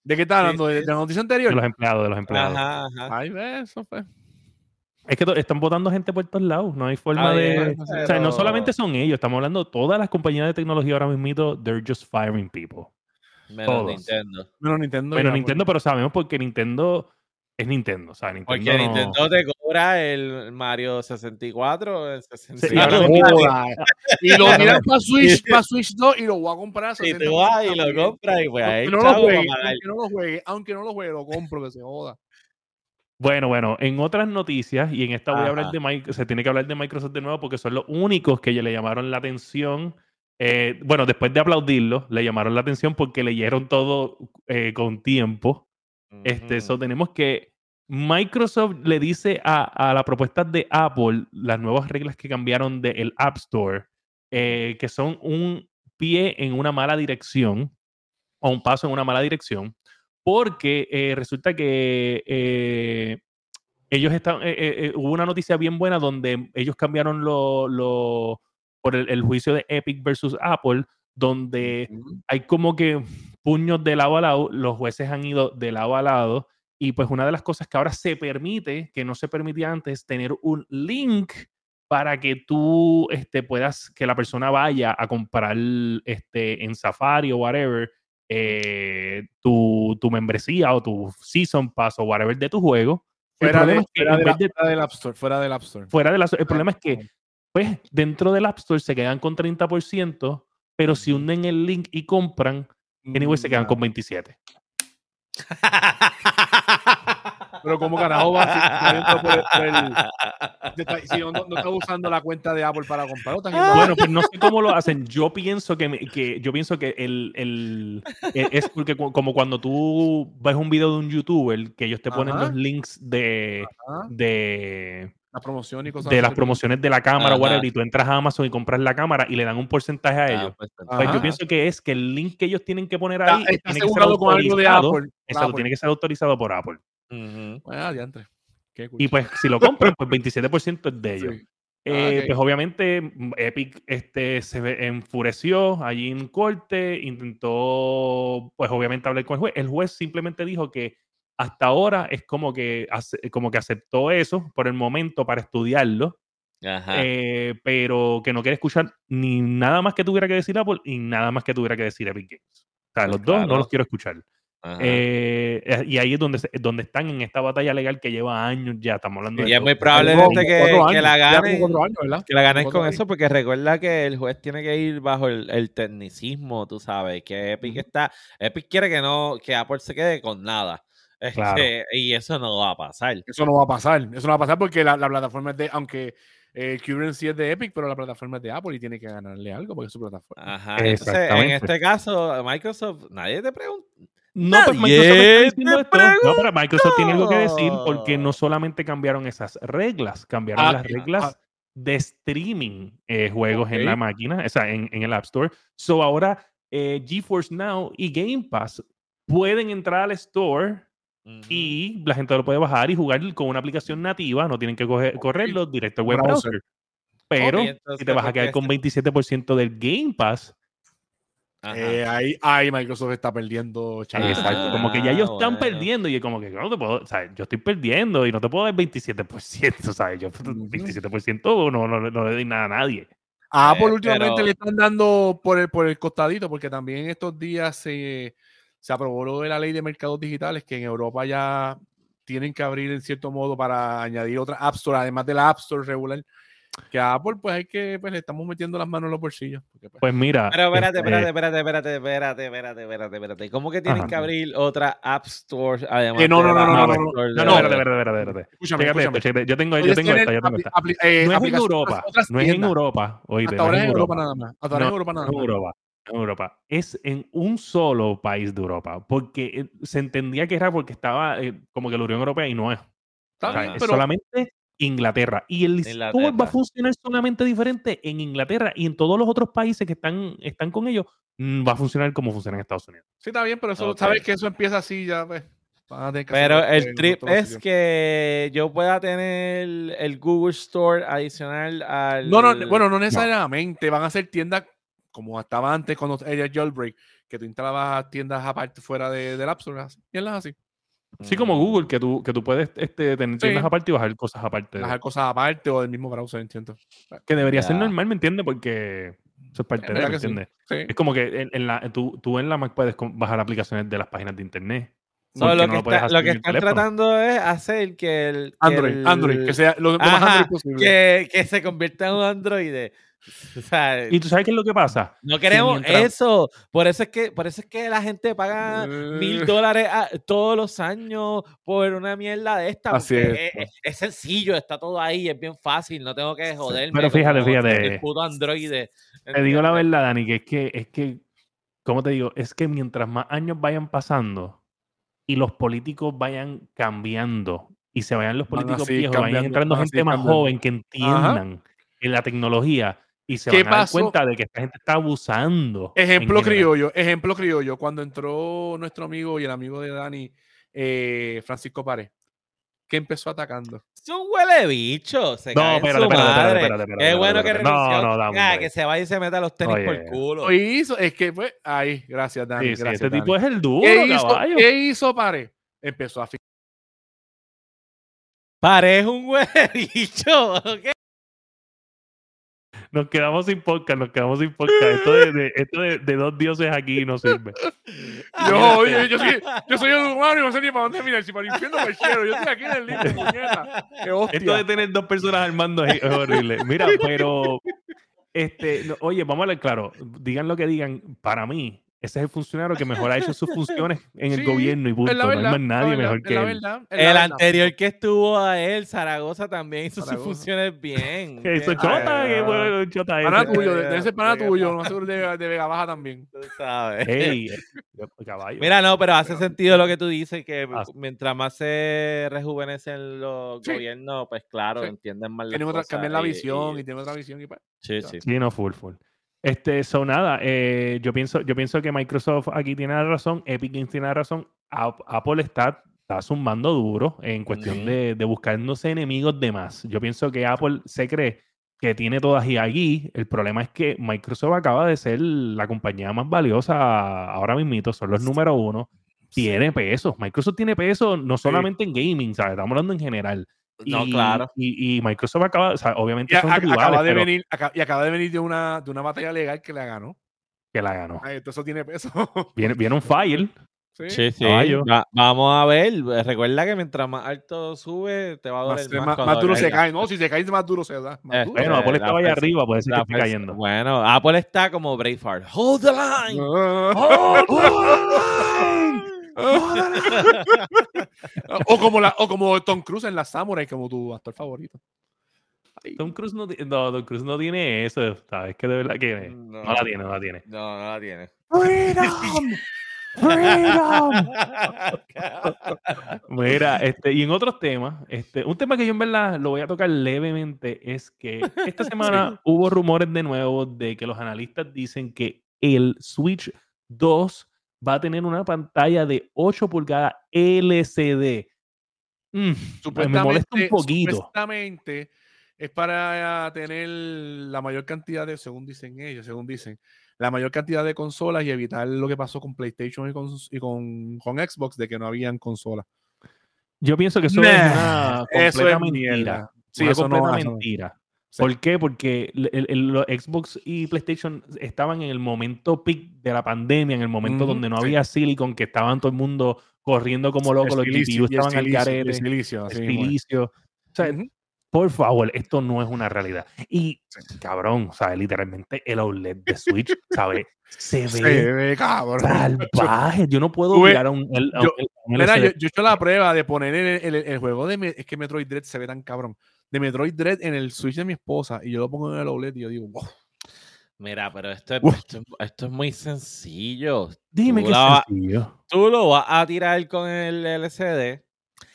¿De qué estás Sí, hablando? ¿De, sí. de la noticia de anterior? los empleados, de los empleados. Ajá, ajá. Ay, ve, eso fue. Es que están votando gente por todos lados, no hay forma de... O sea, no solamente son ellos, estamos hablando de todas las compañías de tecnología ahora mismo, they're just firing people. Menos todos. Nintendo. Menos Nintendo. Ya, Nintendo, pero sabemos porque Nintendo es Nintendo, o sea, Nintendo Porque no- Nintendo te cobra el Mario 64, el Sí, y 64. ahora pues. mismo- Joda. Y lo miran para Switch, <laughs> para Switch 2 y lo voy a comprar. a y 60 tú vas y lo compras y pues ahí no, lo juegue, aunque no lo juegue, aunque no lo juegue, lo compro, que se joda. Bueno, bueno, en otras noticias, y en esta voy a hablar de Microsoft, se tiene que hablar de Microsoft de nuevo porque son los únicos que le llamaron la atención. eh, bueno, después de aplaudirlo, le llamaron la atención porque leyeron todo eh, con tiempo. Este, Ujú. so tenemos que Microsoft le dice a, a la propuesta de Apple las nuevas reglas que cambiaron del App Store, eh, que son un pie en una mala dirección o un paso en una mala dirección, porque eh, resulta que eh, ellos están, hubo una noticia bien buena donde ellos cambiaron lo, lo- por el, el juicio de Epic versus Apple, donde hay como que puños de lado a lado, los jueces han ido de lado a lado, y pues una de las cosas que ahora se permite, que no se permitía antes, tener un link para que tú este, puedas, que la persona vaya a comprar este, en Safari o whatever, eh, tu, tu membresía o tu Season Pass o whatever de tu juego. Fuera, problema de, es que fuera, en de vez la- de- fuera del App Store. Fuera del App Store. fuera de la... El problema es que, pues, dentro del App Store se quedan con 30%, pero si hunden el link y compran, anyway, se quedan Mm, con 27. <laughs> Pero como carajo va <laughs> si no, no- está usando la cuenta de Apple para comprar estás yendo a- Bueno, pues no sé cómo lo hacen. Yo pienso que, me- que yo pienso que el, el- e- es porque como cuando tú ves un video de un youtuber que ellos te ponen Ajá. los links de, Ajá, de, la promoción y cosas de las promociones de la cámara, Ajá. whatever, y tú entras a Amazon y compras la cámara y le dan un porcentaje a Ah, ellos. pues, Pues yo Ajá. pienso que es que el link que ellos tienen que poner Está, ahí está tiene que ser asegurado con algo de autorizado. Apple. Exacto, tiene que ser autorizado por Apple. Ah. Y pues si lo compran, pues 27% es de <laughs> ellos. Sí. Eh. Pues obviamente Epic este, se enfureció allí en corte, intentó pues obviamente hablar con el juez. El juez simplemente dijo que hasta ahora es como que, como que aceptó eso por el momento para estudiarlo, Ajá. eh, pero que no quiere escuchar ni nada más que tuviera que decir Apple y nada más que tuviera que decir Epic Games. O sea, Pues los dos no los quiero escuchar. Eh, eh, y ahí es donde, se- donde están en esta batalla legal que lleva años ya. Estamos hablando de Y es muy probablemente que, que la ganen. Que la Cuatro con años. eso, porque recuerda que el juez tiene que ir bajo el, el tecnicismo, tú sabes, que Epic está, Epic quiere que no, que Apple se quede con nada. Claro. Este, y eso no va a pasar. Eso no va a pasar. Eso no va a pasar porque la, la plataforma es de, aunque eh, el currency es de Epic, pero la plataforma es de Apple y tiene que ganarle algo porque es su plataforma. Ajá. Entonces, en este caso, Microsoft, nadie te pregunta. No, Nadie Microsoft está diciendo te esto. No, pero Microsoft tiene algo que decir porque no solamente cambiaron esas reglas, cambiaron Ah, las ah, reglas de streaming eh, juegos en la máquina, o sea, en, en el App Store. So ahora eh, GeForce Now y Game Pass pueden entrar al store Y la gente lo puede bajar y jugar con una aplicación nativa, no tienen que coger- correrlo directo al web Browser. browser. Pero si te vas a ¿por quedar con este- 27% del Game Pass. Eh, ahí, ahí Microsoft está perdiendo. chaval. Exacto, como que ya ellos están bueno. perdiendo y es como que yo no te puedo, yo estoy perdiendo y no te puedo dar 27%, <laughs> ¿sabes? Yo 27% no, no, no le doy nada a nadie. A Apple Eh, últimamente pero- le están dando por el, por el costadito, porque también estos días se, se aprobó lo de la ley de mercados digitales, que en Europa ya tienen que abrir en cierto modo para añadir otra App Store, además de la App Store regular. Que a Apple, pues hay que, pues le estamos metiendo las manos en los bolsillos. porque, pues, Pues mira. Pero espérate, este, espérate, espérate, espérate, espérate, espérate, espérate, espérate. ¿Cómo que tienen Ajá. que abrir otra App Store además Eh, no, no, no, no, no, Store No, de- no, espérate, espérate, espérate, espérate. escúchame, esto, escúchame. chécate. Yo tengo, yo tengo esta, yo tengo esta. eh, No es en Europa, no es en. Europa, oíste, Hasta no ahora es es en Europa nada más. Hasta ahora es en No, Europa nada no en más. Europa, no Europa. Es en un solo país de Europa, porque eh, se entendía que era porque estaba eh, como que la Unión Europea y no es. Está O sea, bien, es pero solamente Inglaterra. Y el store va Inglaterra. a funcionar solamente diferente en Inglaterra y en todos los otros países que están, están con ellos, mm, va a funcionar como funciona en Estados Unidos. sí está bien, pero eso, Ok. sabes que eso empieza así ya, pues. Pero el trip es que yo pueda tener el Google Store adicional al. No, no, bueno, no necesariamente. Van a ser tiendas como estaba antes cuando era Jailbreak, que tú instalabas tiendas aparte fuera de, del App Store. así, Y él las así. Sí, como Mm. Google, que tú, que tú puedes este, tener tiendas Sí. aparte y bajar cosas aparte. de- Bajar cosas aparte o del mismo browser, entiendo. Que debería ser normal, ¿me entiendes? Porque eso es parte de, ¿me sí. entiendes? Sí. Es como que en, en la, tú, tú en la Mac puedes bajar aplicaciones de las páginas de internet. So, ¿Por qué lo, no que lo está- que están tratando es hacer que el. que Android, el- Android, que sea lo, lo más Android posible. que, que se convierta en un Android. <laughs> O sea, ¿Y tú sabes qué es lo que pasa? no queremos eso. Por eso es que, por eso es que la gente paga mil Eh. dólares todos los años por una mierda de esta. Así es, es, es- sencillo, está todo ahí, es bien fácil, no tengo que joderme. Pero fíjate, fíjate. El puto Android. Te digo la verdad, Dani, que es que, es que, ¿cómo te digo? Es que mientras más años vayan pasando y los políticos vayan cambiando y se vayan los políticos viejos, vayan entrando gente más joven que entiendan en la tecnología y se ¿Qué van a dar pasó? cuenta de que esta gente está abusando. Ejemplo criollo, ejemplo criollo, cuando entró nuestro amigo y el amigo de Dani, eh, Francisco Párez, que empezó atacando. Es un huele bicho. Se No, espérate, espérate, espérate, Qué bueno que. No, renunció. no, dame un Ah, que se vaya y se meta los tenis por Oye. culo. Lo hizo, es que fue ahí, gracias Dani. Sí, sí, gracias, este Dani. tipo es el duro, ¿Qué hizo. ¿Qué hizo Párez? Empezó a fi- Parece un huele <laughs> bicho. ¿ok? Nos quedamos sin podcast, nos quedamos sin podcast. Esto de, de- esto de, de dos dioses aquí no sirve. <laughs> Yo, oye, yo soy, yo soy el humano y no sé ni para dónde mirar, si para el infierno o para el cielo. Yo estoy aquí en el límite, <laughs> puñeta. Esto de tener dos personas armando es, es horrible. Mira, pero este, no, oye, vamos a hablar claro. Digan lo que digan, para mí, ese es el funcionario que mejor ha hecho sus funciones <laughs> en el Sí, gobierno y punto. No hay más nadie verdad, mejor que la él. verdad, El verdad. anterior que estuvo a él, Zaragoza, también hizo sus funciones bien. <laughs> Que eso ¿entiendes? chota, que bueno, chota ese. tuyo, de, ese Vega tuyo, no seguro de, de Vega Baja también. Tú sabes. Ey, <laughs> eh, caballo. Mira, no, pero hace sentido lo que tú dices, que Ah. mientras más se rejuvenecen los Sí. gobiernos, pues claro, Sí. entienden más las Tienen otra, cosas cambian la visión y, y- tienen otra visión y pues. Sí, sí. Sí, no, full, full. Este, so nada, eh, yo pienso, yo pienso que Microsoft aquí tiene la razón, Epic Games tiene la razón, Ap- Apple está, está zumbando duro en cuestión de, de buscándose enemigos de más. Yo pienso que Apple se cree que tiene todas y allí. El problema es que Microsoft acaba de ser la compañía más valiosa ahora mismito, son los número uno. Tiene peso. Microsoft tiene peso no solamente en gaming, ¿sabes? Estamos hablando en general. No, Y- claro. Y, y Microsoft acaba, o sea, obviamente Y, son a- rivales, acaba, de pero venir, y acaba de venir de una, de una batalla legal que la ganó. que la ganó. Ay, entonces eso tiene peso. <laughs> Viene, viene un fire. sí. Sí, sí. caballo. Va- vamos a ver. Recuerda que mientras más alto sube, te va a doler Más, más. más- cuando más duro se cae. No, si se cae, más duro se da. Más Eh, duro. Bueno, Eh, Apple estaba allá arriba, puede ser que La esté cayendo. Bueno, Apple está como Braveheart. Hold the line. <laughs> <laughs> <laughs> o, como la, o como Tom Cruise en la Samurai, como tu actor favorito. Ay, Tom Cruise no, no, Tom Cruise no tiene eso, ¿sabes? Que de verdad que no, la tiene, no la tiene. No, no la tiene. ¡Freedom! ¡Freedom! <laughs> Mira, este, y en otros temas, este, un tema que yo en verdad lo voy a tocar levemente es que esta <laughs> semana hubo rumores de nuevo de que los analistas dicen que el Switch 2 va a tener una pantalla de 8 pulgadas LCD. Mm, me molesta un poquito. Supuestamente es para tener la mayor cantidad de, según dicen ellos, según dicen, la mayor cantidad de consolas y evitar lo que pasó con PlayStation y con, y con, con Xbox de que no habían consolas. Yo pienso que eso Nah, es una Eso completa es mentira. mierda. Sí, una eso completa eso no. mentira. Sí. ¿Por qué? Porque el- el- los Xbox y PlayStation estaban en el momento peak de la pandemia, en el momento Ujú, donde no sí. había silicon, que estaban todo el mundo corriendo como locos, los GPU estaban al mismo es. estilicio. O sea, por favor, esto no es una realidad. Y, Sí. cabrón, ¿sabes? Literalmente el OLED de Switch, ¿sabes? Se <laughs> Se ve ve cabrón. salvaje. Yo no puedo mirar a un, el- yo- a un Mira, yo, yo he hecho la prueba de poner el, el- el juego de. Me- es que Metroid Dread se ve tan cabrón. De Metroid Dread en el Switch de mi esposa y yo lo pongo en el OLED y yo digo, wow. Mira, pero esto es, esto, es- esto es muy sencillo. Dime tú que es sencillo. Tú lo vas a tirar con el LCD.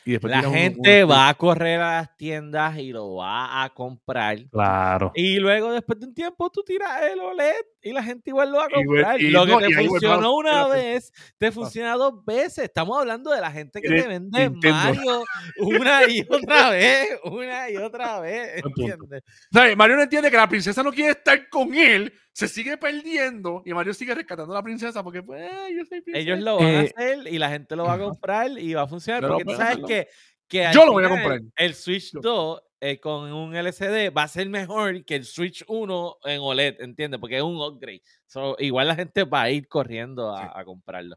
Y después La gente va a correr a las tiendas y lo va a comprar. Claro. Y luego, después de un tiempo, tú tiras el OLED y la gente igual lo va a comprar. y lo no, que te funcionó una vez, te funciona dos veces. Estamos hablando de la gente que te vende Nintendo. Mario una y otra vez, una y otra vez. ¿Entiendes? ¿Sabes? Mario no entiende que la princesa no quiere estar con él, se sigue perdiendo y Mario sigue rescatando a la princesa porque, pues, "Ay, yo soy princesa. Ellos lo van a Eh, hacer y la gente lo va a comprar y va a funcionar. Pero porque tú pueden sabes hacerlo. Que, que Yo lo voy a comprar. El Switch Yo. 2 eh, con un LCD va a ser mejor que el Switch 1 en OLED, ¿entiendes? Porque es un upgrade. So, igual la gente va a ir corriendo a, a comprarlo.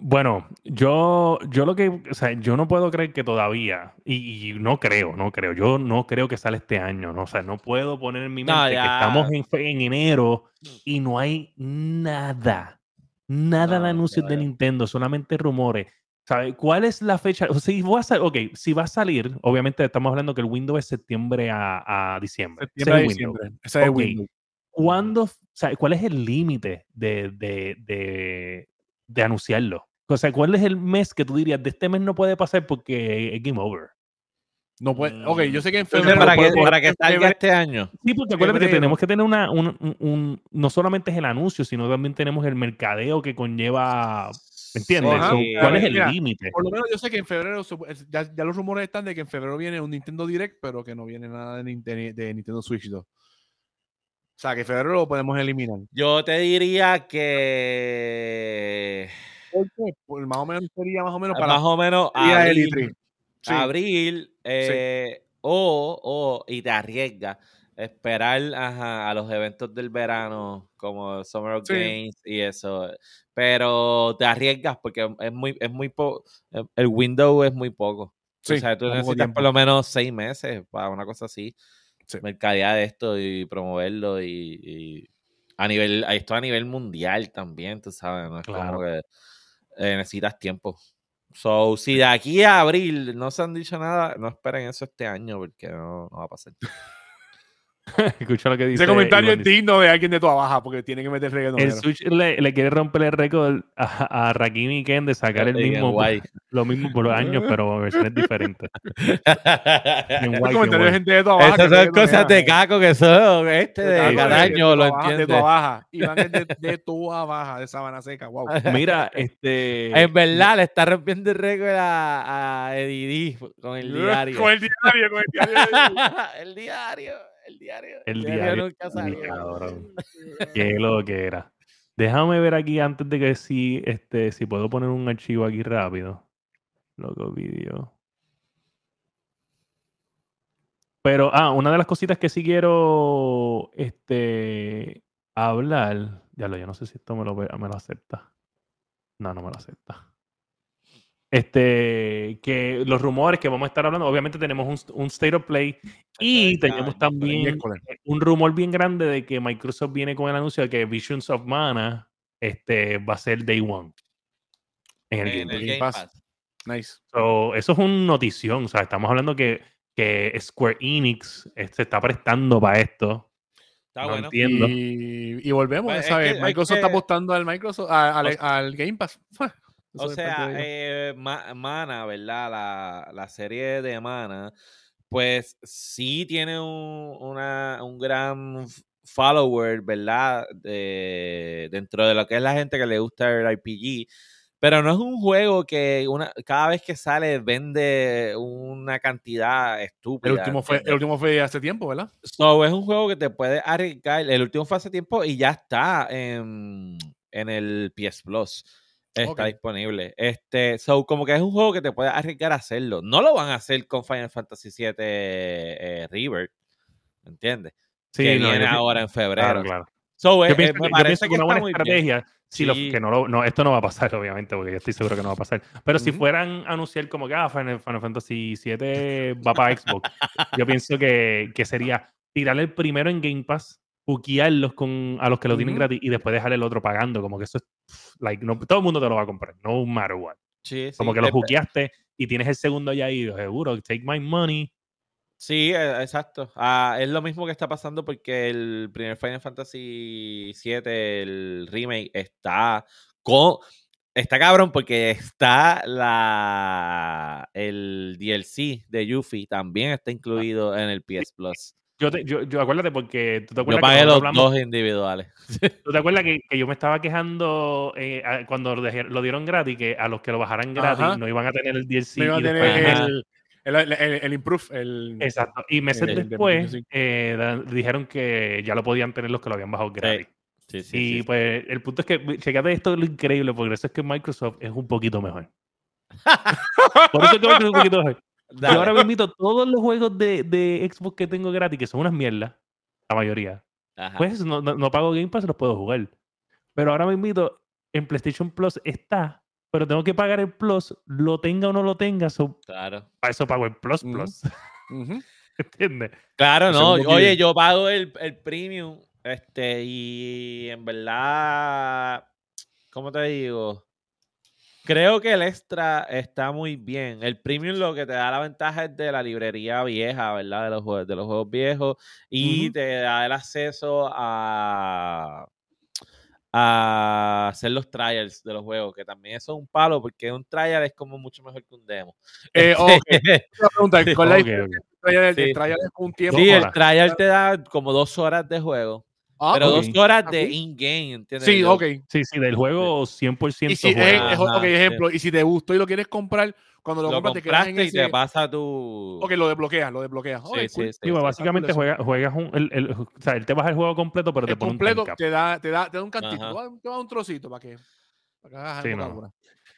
Bueno, yo, yo lo que, o sea, yo no puedo creer que todavía, y, y no creo, no creo, yo no creo que sale este año, ¿no? O sea, no puedo poner en mi No, mente que ya. estamos en, enero y no hay nada, nada No, de anuncios de no. Nintendo, solamente rumores. ¿Sabe? ¿Cuál es la fecha? O sea, si, voy a sal- ok, si va a salir, obviamente estamos hablando que el Windows es septiembre a, a diciembre. Septiembre a es diciembre. Ese es Ok. Windows. ¿Cuándo, o sea, cuál es el límite de, de, de, de anunciarlo? O sea, ¿cuál es el mes que tú dirías, de este mes no puede pasar porque es game over? No puede. Ok, yo sé que en febrero. para, que, para que salga este año. Sí, porque acuérdate que tenemos que tener una, un, un- un- no solamente es el anuncio, sino también tenemos el mercadeo que conlleva, ¿me entiendes? Ajá. So, Sí. ¿Cuál es el límite? Por lo menos yo sé que en febrero, ya, ya los rumores están de que en febrero viene un Nintendo Direct, pero que no viene nada de, Nin- de- de Nintendo Switch 2. O sea, que en febrero lo podemos eliminar. Yo te diría que. Pues más o menos sería más o menos para más o menos día del abril, E3. Sí. abril eh, o, o, y te arriesgas esperar ajá, a los eventos del verano como Summer of Sí. Games y eso. Pero te arriesgas porque es muy, es muy poco, el window es muy poco. Sí, o sea, tú necesitas tiempo. por lo menos seis meses para una cosa así. Sí. Mercadear esto y promoverlo y, y a nivel, esto a nivel mundial también, tú sabes, no es Claro. como que eh, necesitas tiempo. So, si de aquí a abril no se han dicho nada, no esperen eso este año porque no, no va a pasar. <laughs> Escucha lo que dice. Ese comentario Iván, es digno de alguien de tu baja porque tiene que meter reggaetón. El Switch le, le quiere romper el récord a, a Rakim y Ken de sacar el mismo, guay. <laughs> lo mismo por años, pero versiones diferentes. <laughs> En Ese guay, qué comentario de guay. gente de tu baja. Esas son cosas de caco que son este de Caco, Cataño, lo De tu baja. Iván es de, de tu baja, de Sabana Seca. Wow. Mira, este. En verdad, le está rompiendo el récord a, a Eddie D con el diario. Con el diario, con el diario. el diario, el diario. El diario, nunca sí, salió. cabrón. <laughs> Qué lo que era. Déjame ver aquí antes de que si, este, si puedo poner un archivo aquí rápido. Loco vídeo. Pero, ah, una de las cositas que sí quiero este, hablar. Ya lo, yo no sé si esto me lo, me lo acepta. No, no me lo acepta. Este, que los rumores que vamos a estar hablando, obviamente tenemos un, un State of Play y tenemos también un rumor bien grande de que Microsoft viene con el anuncio de que Visions of Mana este, va a ser Day One. En el En Game el Pass. Game Game Pass. Pass. Nice. So, eso es una notición. O sea, estamos hablando que, que Square Enix se está prestando para esto. Está No bueno. entiendo. Y, y volvemos, Pues, es ¿sabes? es Microsoft que- está apostando al Microsoft, al, O al Game Pass. <laughs> Eso O sea, eh, Ma- Mana, ¿verdad? La, la serie de Mana, pues sí tiene un, una, un gran follower, ¿verdad? De- dentro de lo que es la gente que le gusta el RPG, Pero no es un juego que una, cada vez que sale vende una cantidad estúpida. El último, fue, el último fue hace tiempo, ¿verdad? So, es un juego que te puede arriesgar. El último fue hace tiempo y ya está en, en el PS Plus. Está Ok. disponible. Este, so, como que es un juego que te puede arriesgar a hacerlo. No lo van a hacer con Final Fantasy VII eh, Rebirth. ¿Entiendes? Sí, que no, viene ahora en febrero. Claro, claro. So, eh, Yo eh, pienso, me que, yo pienso que que una buena bien. estrategia, si Sí. que no, lo- no, esto no va a pasar, <laughs> obviamente, porque yo estoy seguro que no va a pasar. Pero si Ujú. fueran a anunciar como que ah, Final, Final Fantasy 7 <laughs> va para Xbox, yo pienso que, que sería tirarle el primero en Game Pass, buquearlos con, a los que lo tienen gratis y después dejar el otro pagando. Como que eso es, like, no, todo el mundo te lo va a comprar, no matter what. Sí, sí. Como que lo Eh, buqueaste y tienes el segundo ya ahí, seguro, take my money. Sí, eh, exacto. Ah, es lo mismo que está pasando porque el primer Final Fantasy VII, el remake, está con. Está cabrón porque está la el DLC de Yuffie también está incluido en el PS Plus. Yo, te, yo, yo acuérdate porque tú te Yo acuerdas que pagué los hablamos- dos individuales. <laughs> ¿Tú te acuerdas que, que yo me estaba quejando eh, a- cuando lo, dejé- lo dieron gratis, que a los que lo bajaran gratis Ajá. no iban a tener el DLC? Me iba a tener el, el, el, el- el improve, el... Exacto. Y meses después eh, da- dijeron que ya lo podían tener los que lo habían bajado gratis. Sí, sí, y sí. pues el punto es que, checate esto, lo increíble, porque eso es que Microsoft es un poquito mejor. <laughs> Por eso es que Microsoft es un poquito mejor. Yo Dale. ahora mismo todos los juegos de, de Xbox que tengo gratis, que son unas mierdas, la mayoría, Ajá. pues no, no, no pago Game Pass, los puedo jugar. Pero ahora mismo en PlayStation Plus está, pero tengo que pagar el Plus, lo tenga o no lo tenga, so, Claro. para eso pago el Plus. Plus. <laughs> ¿Entiendes? Claro, no. Oye, yo pago el, el premium. Este, y en verdad, ¿cómo te digo? Creo que el extra está muy bien. El premium lo que te da la ventaja es de la librería vieja, ¿verdad? De los juegos, de los juegos viejos. Y te da el acceso a, a hacer los trials de los juegos, que también eso es un palo, porque un trial es como mucho mejor que un demo. Eh, <laughs> ok. Una pregunta, <laughs> ¿cuál es la Ok, diferencia ok. entre trial? El Sí. trial es un tiempo. Sí, el trial te da como dos horas de juego. Ah, Pero dos horas de in-game, ¿entiendes? Sí, ok. Sí, sí, del juego 100% Y si, Ajá, ok, ejemplo, y si te gustó y lo quieres comprar, cuando lo, Lo compras te quedas en y ese... te pasa tu... Ok, lo desbloqueas, lo desbloqueas. Ok, Sí, sí, cool. sí. Sí, básicamente eso. juega- juegas un. El, el- o sea, él te baja el juego completo, pero te pone completo un cap. te da, te, da, te da un cantito, Ajá. te da- un trocito para que, para que hagas no. alguna.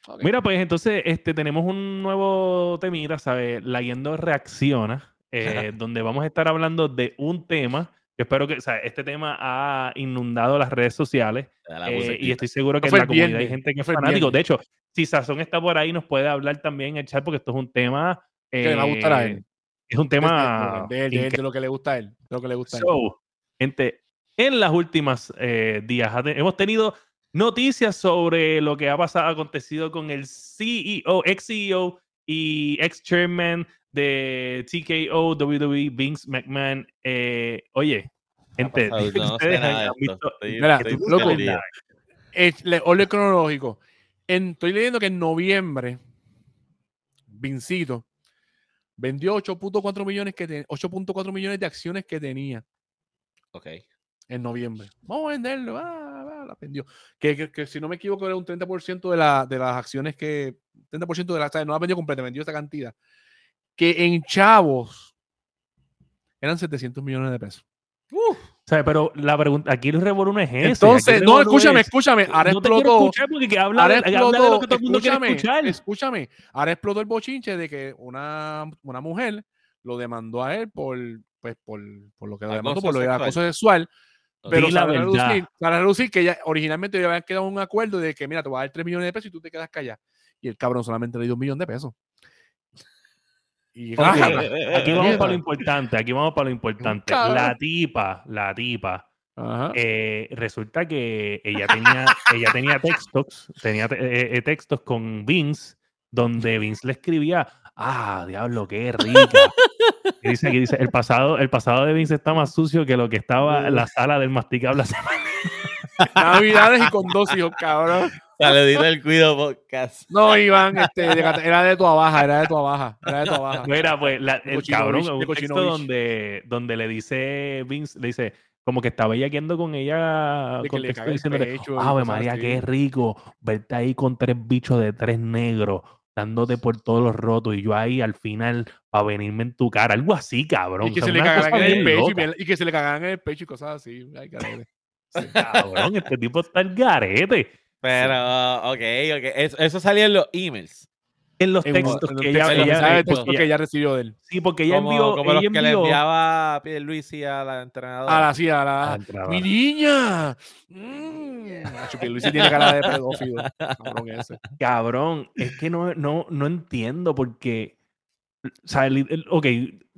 Ok. Mira, pues entonces este, tenemos un nuevo temita, ¿sabes? La Yendo reacciona, <laughs> eh, donde vamos a estar hablando de un tema. Yo espero que, o sea, este tema ha inundado las redes sociales la eh, y estoy seguro que No en la comunidad hay gente que es fanático. De hecho, si Sazón está por ahí, nos puede hablar también en el chat porque esto es un tema. Que le va a gustar a eh, él. Es un tema. de, él, de, él, de lo que le gusta a él. De lo que le gusta a él. So, gente, en las últimas eh, días hemos tenido noticias sobre lo que ha pasado, acontecido con el CEO, ex CEO y ex chairman de TKO, WWE, Vince McMahon. Eh, oye, gente, orden cronológico. En- estoy leyendo que en noviembre, Vincito vendió 8.4 millones, que te- 8.4 millones de acciones que tenía Ok. en noviembre. Vamos a venderlo. ah, ah, la vendió. Que, que- que si no me equivoco era un 30% de, la, de las acciones que... 30% de las... No la vendió completa, vendió esta cantidad. Que en chavos eran 700 millones de pesos. O sea, pero la pregunta, aquí el revolú no es ese. Entonces, no, escúchame, es- escúchame. Ahora no explotó. escuchar porque que habla, Ahora de, habla de explotó, lo que todo el mundo quiere escúchame, escuchar. escúchame, ahora explotó el bochinche de que una, una mujer lo demandó a él por, pues, por, por lo que lo Acoso demandó, por lo de sexual. acoso sexual, pero Di la sale a verdad. reducir, sale a reducir que ya originalmente ya habían quedado un acuerdo de que, mira, te voy a dar 3 millones de pesos y tú te quedas callado. Y el cabrón solamente le dio un millón de pesos. Y. <laughs> Aquí vamos para lo importante, aquí vamos para lo importante. La tipa, la tipa, Ajá. eh, resulta que ella tenía, ella tenía textos, tenía te- eh, eh, textos con Vince, donde Vince le escribía, ah, diablo, qué rica. Y dice aquí, dice, el pasado, el pasado de Vince está más sucio que lo que estaba en la sala del masticable. Navidades y con dos hijos, cabrón. Saludito al Cuido Podcast. No, Iván, este, era de tu abaja, era de tu abaja, era de tu abaja. Mira, pues, la- el Cochinovich, cabrón, de un texto donde, donde le dice Vince, le dice, como que estaba bellaqueando con ella, De que con le texto el diciéndole, pecho y Ave María, así. qué rico verte ahí con tres bichos de tres negros, dándote por todos los rotos y yo ahí al final para venirme en tu cara, algo así, cabrón. Y que o sea, se le cagaran en el pecho y, y que se le cagaran en el pecho y cosas así. Ay, carete. Cabrón, este tipo está el garete. Pero, ok, ok. Eso, eso salió en los emails. En los textos en que ella, en los ella- ella- que ella recibió de él. sí, porque ella como envió, como los que le enviaba Pierluisi a la entrenadora. A la, sí, a a la la. entrenadora. ¡Mi niña! Mm. Que Luis tiene cara de pedófilo. Cabrón ese. Cabrón, es que no, no, no entiendo porque, o sea, el- el- ok,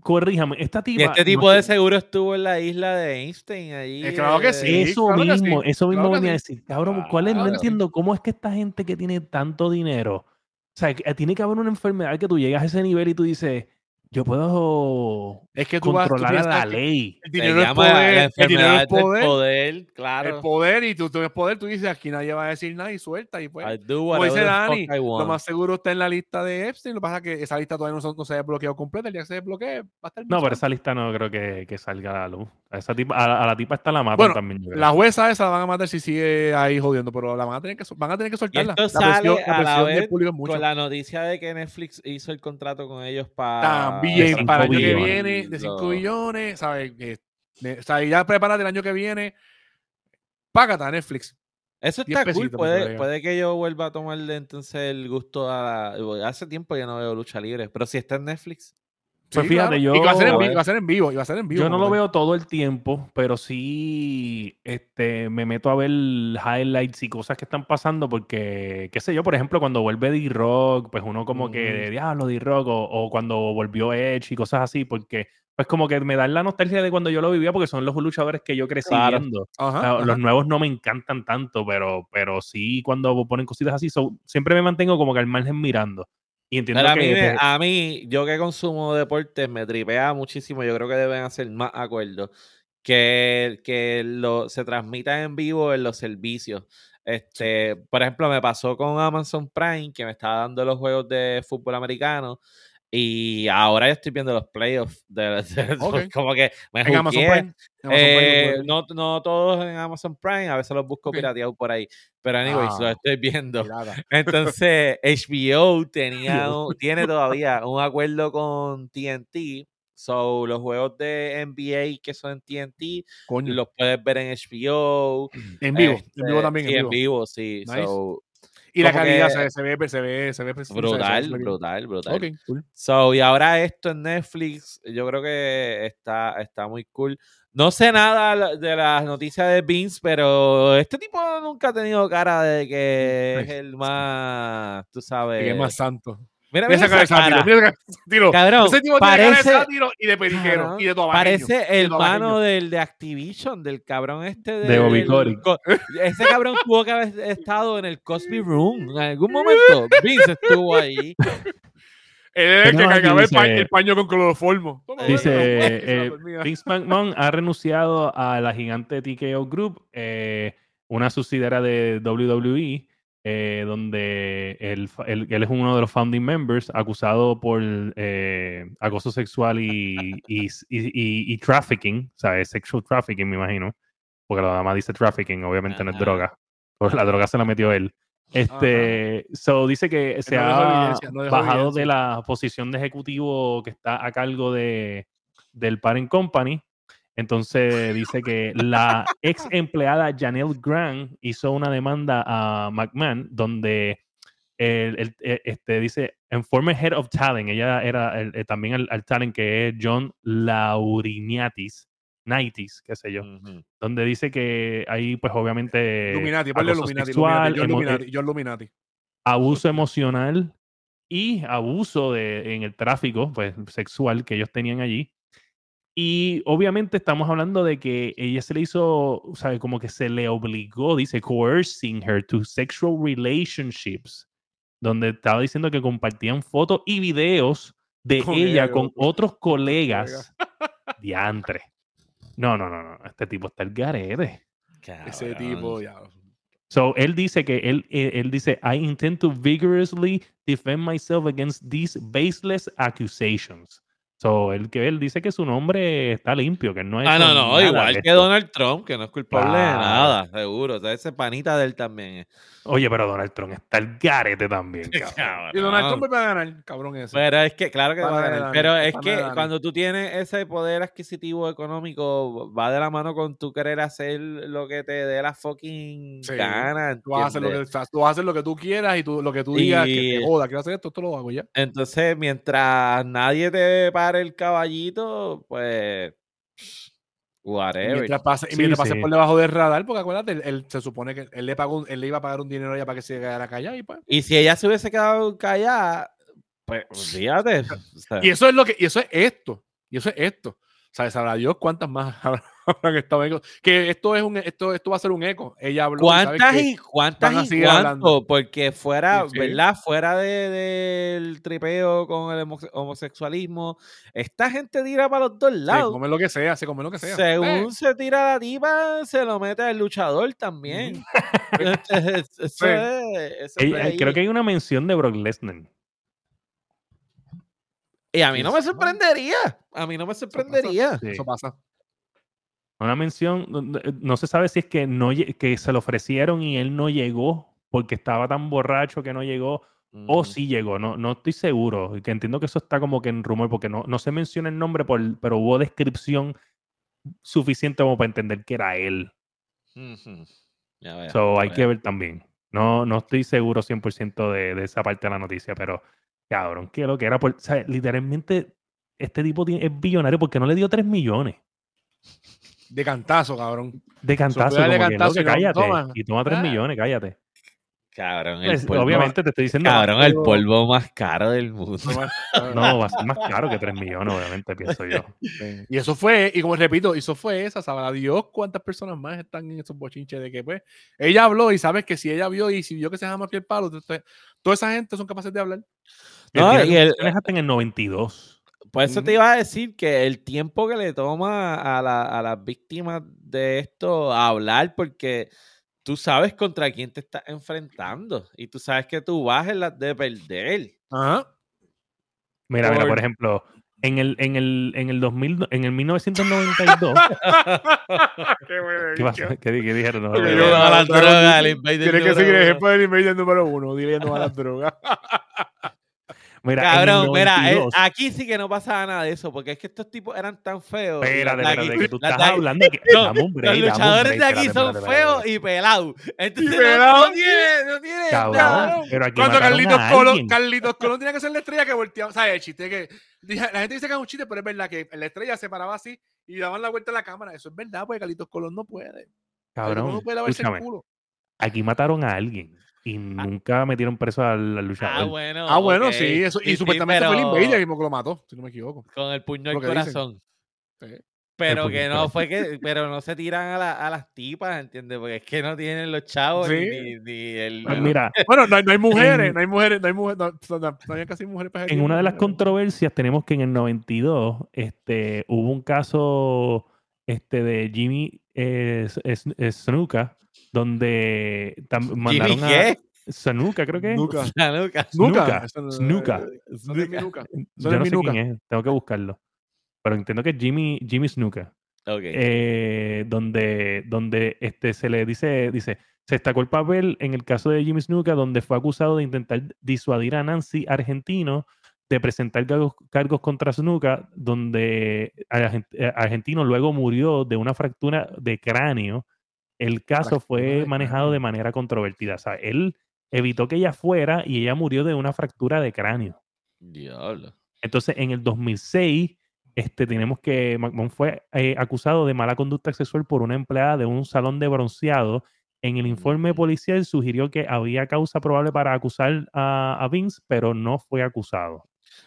corríjame, esta tipa... este no tipo de sé- seguro estuvo en la isla de Einstein allí. Eh, claro que eh, sí. Eso claro mismo, sí, eso mismo claro venía a decir, cabrón, ¿cuál es? No Claro entiendo cómo es que esta gente que tiene tanto dinero, o sea, que tiene que haber una enfermedad que tú llegas a ese nivel y tú dices, yo puedo Es que tú vas tú controlar a la ley. El dinero es poder. El dinero es poder. poder, claro. El poder y tú tienes poder. Tú dices aquí nadie va a decir nada y suelta. Y pues, I do como dice Dani, lo más seguro está en la lista de Epstein. Lo que pasa es que esa lista todavía no, se- no se ha desbloqueado completa. El día que se desbloquee, va a estar. No, pero esa lista no creo que, que salga a la luz. A, esa tipa, a, la, a la tipa esta la matan Bueno, también. La jueza esa la van a matar si sigue ahí jodiendo, pero la van a tener que, van a tener que Y soltarla. esto la sale presión, la a la vez público es mucho. con la noticia de que Netflix hizo el contrato con ellos para... También para el año que viene, de 5 Lo- billones, ¿sabes? Que- de- o sea, ya prepárate el año que viene. Págata Netflix. Eso 10 está cool. Puede, puede que yo vuelva a tomarle entonces el gusto a... la- Hace tiempo ya no veo lucha libre, pero si está en Netflix... Pues fíjate, yo- Y que va a ser en vivo, a ser en vivo, y va a ser en vivo. Yo no lo veo todo el tiempo, pero sí este, me meto a ver highlights y cosas que están pasando porque, qué sé yo, por ejemplo, cuando vuelve D-Rock, pues uno como que, Ujú. diablo, D-Rock, o, o cuando volvió Edge y cosas así, porque pues como que me dan la nostalgia de cuando yo lo vivía porque son los luchadores que yo crecí Claro. viendo. Ajá, O sea, ajá. Los nuevos no me encantan tanto, pero, pero sí cuando ponen cositas así, so- siempre me mantengo como que al margen mirando. Y entiendo Pero a que... mí, que- a mí, yo que consumo deportes, me tripea muchísimo. Yo creo que deben hacer más acuerdos que, que lo, se transmita en vivo en los servicios. Este, Por ejemplo, me pasó con Amazon Prime, que me estaba dando los juegos de fútbol americano. Y ahora yo estoy viendo los playoffs. De, <laughs> de- Ok. Como que me En Amazon. Prime. En Amazon Prime Eh, puedes- no, no todos en Amazon Prime, a veces los busco Ok. pirateados por ahí. Pero, anyways, Ah. los estoy viendo. Pirata. <laughs> Entonces, HBO tenía <laughs> tiene todavía un acuerdo con TNT. So, los juegos de NBA que son en TNT Coño. los puedes ver en HBO. en vivo. este, en vivo también. sí, en vivo. sí. Nice. So, Y la calidad que- se, ve, se ve, se ve precisa, se ve- brutal, brutal, brutal. Ok, cool. So, y ahora esto en Netflix, yo creo que está, está muy cool. No sé nada de las noticias de Vince, pero este tipo nunca ha tenido cara de que es Nice. el más, tú sabes. Que es más santo. Mira, Mira mira esa cara. sátiro. Mira esa sátiro. Cabrón, Ese tipo tiene cara de parece, sátiro y de periquero Cabrón, y de tobaqueño. parece el mano del de Activision, del cabrón este de, De Bobby co- Ese cabrón tuvo que haber estado en el Cosby Room en algún momento. Vince estuvo ahí. Él es <laughs> el que cargaba el, pa- el paño con cloroformo. Dice, eh, dormía. Vince McMahon ha renunciado a la gigante TKO Group, eh, una subsidiaria de WWE, eh, donde él, él- él es uno de los founding members, acusado por eh, acoso sexual y, y, y- trafficking, o sea, sexual trafficking, me imagino, porque la dama dice trafficking, obviamente no es droga, pues la droga se la metió él. Este, so dice que se no ha no bajado evidencia. de la posición de ejecutivo que está a cargo de, del Parent Company. Entonces dice que la ex empleada Janelle Grant hizo una demanda a McMahon donde el, el- eh, este, dice, en former head of talent, ella era el- eh, también al, al talent que es John Lauriniatis, Nightis, qué sé yo, donde dice que ahí pues obviamente ponle Illuminati, sexual, John emo- Illuminati, John Illuminati. abuso emocional y abuso de, en el tráfico pues, sexual que ellos tenían allí. Y obviamente estamos hablando de que ella se le hizo, o sea, como que se le obligó, dice, coercing her to sexual relationships, donde estaba diciendo que compartían fotos y videos de Con ella ella, con <laughs> otros colegas. <laughs> Diantre. No, no, no, no. Este tipo está el garete. Ese tipo, ya. So, él dice que él, él, él dice, I intend to vigorously defend myself against these baseless accusations. So, él, que él dice que su nombre está limpio, que él no es. Ah, no, no, igual que Donald Trump, que no es culpable de nada, seguro. O sea, ese panita de él también. Oye, pero Donald Trump está el garete también. <laughs> cabrón. Y Donald Trump va a ganar, cabrón ese. Pero es que, claro que Pana va a ganar. Pero es que cuando tú tienes ese poder adquisitivo económico, va de la mano con tú querer hacer lo que te dé la fucking Sí. gana. Tú vas, a hacer lo que, tú vas a hacer lo que tú quieras y tú, lo que tú digas que te joda, quiero hacer esto, esto lo hago ya. Entonces, mientras nadie te el caballito, pues. Y Whatever. mientras pase, y Sí, mientras pase sí. por debajo del radar, porque acuérdate, él, él se supone que él le pagó, él le iba a pagar un dinero a ella para que se quedara callada y pues. Y si ella se hubiese quedado callada, pues fíjate. o sea, Y eso es lo que, y eso es esto, y eso es esto. O sea, sabrá Dios cuántas más <laughs> habrán estado en- Que esto es un, esto, esto va a ser un eco. Ella habló. y sabes ¿Cuántas y cuántas van a y cuánto? hablando. Porque fuera, Sí, sí. ¿verdad? Fuera de- del tripeo con el homo- homosexualismo, esta gente tira para los dos Se lados. come lo que sea, se come lo que sea. Según Eh, se tira la tipa, se lo mete al luchador también. <laughs> <laughs> Eso Sí. es- eso creo que hay una mención de Brock Lesnar. Y a mí no me sorprendería. A mí no me sorprendería. Sí. Eso pasa. Una mención, no- no- se sabe si es que, no, que se lo ofrecieron y él no llegó porque estaba tan borracho que no llegó, o Ujú. sí llegó, no, no estoy seguro. y Que entiendo que eso está como que en rumor porque no, no se menciona el nombre, por, pero hubo descripción suficiente como para entender que era él. Ujú. Ya veo, So, ya hay que ver también. No, no estoy seguro 100% de, de esa parte de la noticia, pero cabrón, que lo que era. Por, o sea, literalmente, este tipo tiene- es billonario porque no le dio 3 millones De cantazo, cabrón. de cantazo. Como que, cantazo "Loco, y cállate. toma". Y toma 3 Ah. millones, cállate. Cabrón, el Pues, polvo, obviamente te estoy diciendo. cabrón, el polvo- más caro del mundo. <laughs> No, va a ser más caro que 3 millones, obviamente, pienso yo. Y eso fue, y como repito, eso fue esa, sabrá Dios cuántas personas más están en esos bochinches de que pues ella habló y sabes que si ella vio y si vio que se llama piel palo, entonces, toda esa gente son capaces de hablar. No, tiene y el- hasta en el 92. Por eso te iba a decir que el tiempo que le toma a, la- a las víctimas de esto a hablar, porque tú sabes contra quién te estás enfrentando y tú sabes que tú vas en las de perder. Ajá. Mira, mira, Por- por ejemplo, en el, en el, en el 2000, en el 1992. <laughs> Qué bueno, ¿Qué, pasó? ¿Qué, qué dijeron? No, Porque no, no, no, no, no, el no, Tiene que seguir el ejemplo del invader número uno, diciendo a las <laughs> drogas. Mira, Cabrón, mira, eh, 92 aquí sí que no pasaba nada de eso, porque es que estos tipos eran tan feos. y Espérate, de espérate, aquí- que tú estás de hablando que <laughs> No, dame un break, Los dame un luchadores break, de aquí espérate, son espérate, feos espérate. y pelados. Entonces, no- pelados. No, tiene, no tiene. Cabrón, nada. pero aquí Cuando Carlitos Colón. Carlitos Colón tenía que ser la estrella que volteaba. O sea, el chiste que. La gente dice que es un chiste, pero es verdad que la estrella se paraba así y daban la vuelta a la cámara. Eso es verdad, porque Carlitos Colón no puede. Cabrón, no puede lavarse el culo. aquí mataron a alguien y nunca metieron preso al, al Ah, luchador. bueno. Ah, bueno, sí, eso. Y Sí, sí, supuestamente fue el Invader mismo que lo mató, si no me equivoco. Con el puño al corazón. Sí. Pero que no fue que, pero no se tiran a, la- a las tipas, ¿entiendes? Porque es que no tienen los chavos ni, Sí. ni- ni el. Pues mira, <laughs> Bueno, no, hay- no hay mujeres, no hay mujeres, no hay mujeres, no, no, no, no había casi mujeres para en una de las controversias tenemos que en el 92 este, hubo un caso este, de Jimmy eh, Snuka donde mandaron a Snuka, creo que es. Nunca. La nuca. <laughs> Nunca. Snuka, Yo es no mi sé nuca. quién es, tengo que buscarlo. Pero entiendo que es Jimmy, Jimmy Snuka. Eh, donde, donde este, se le dice, dice, se destacó el papel en el caso de Jimmy Snuka, donde fue acusado de intentar disuadir a Nancy Argentino de presentar cargos, cargos contra Snuka, donde eh, Argentino luego murió de una fractura de cráneo. El caso fue manejado de manera controvertida. O sea, él evitó que ella fuera y ella murió de una fractura de cráneo. Diablo. Entonces, en el 2006, este, tenemos que McMahon fue eh, acusado de mala conducta sexual por una empleada de un salón de bronceado. En el informe policial sugirió que había causa probable para acusar a, a Vince, pero no fue acusado.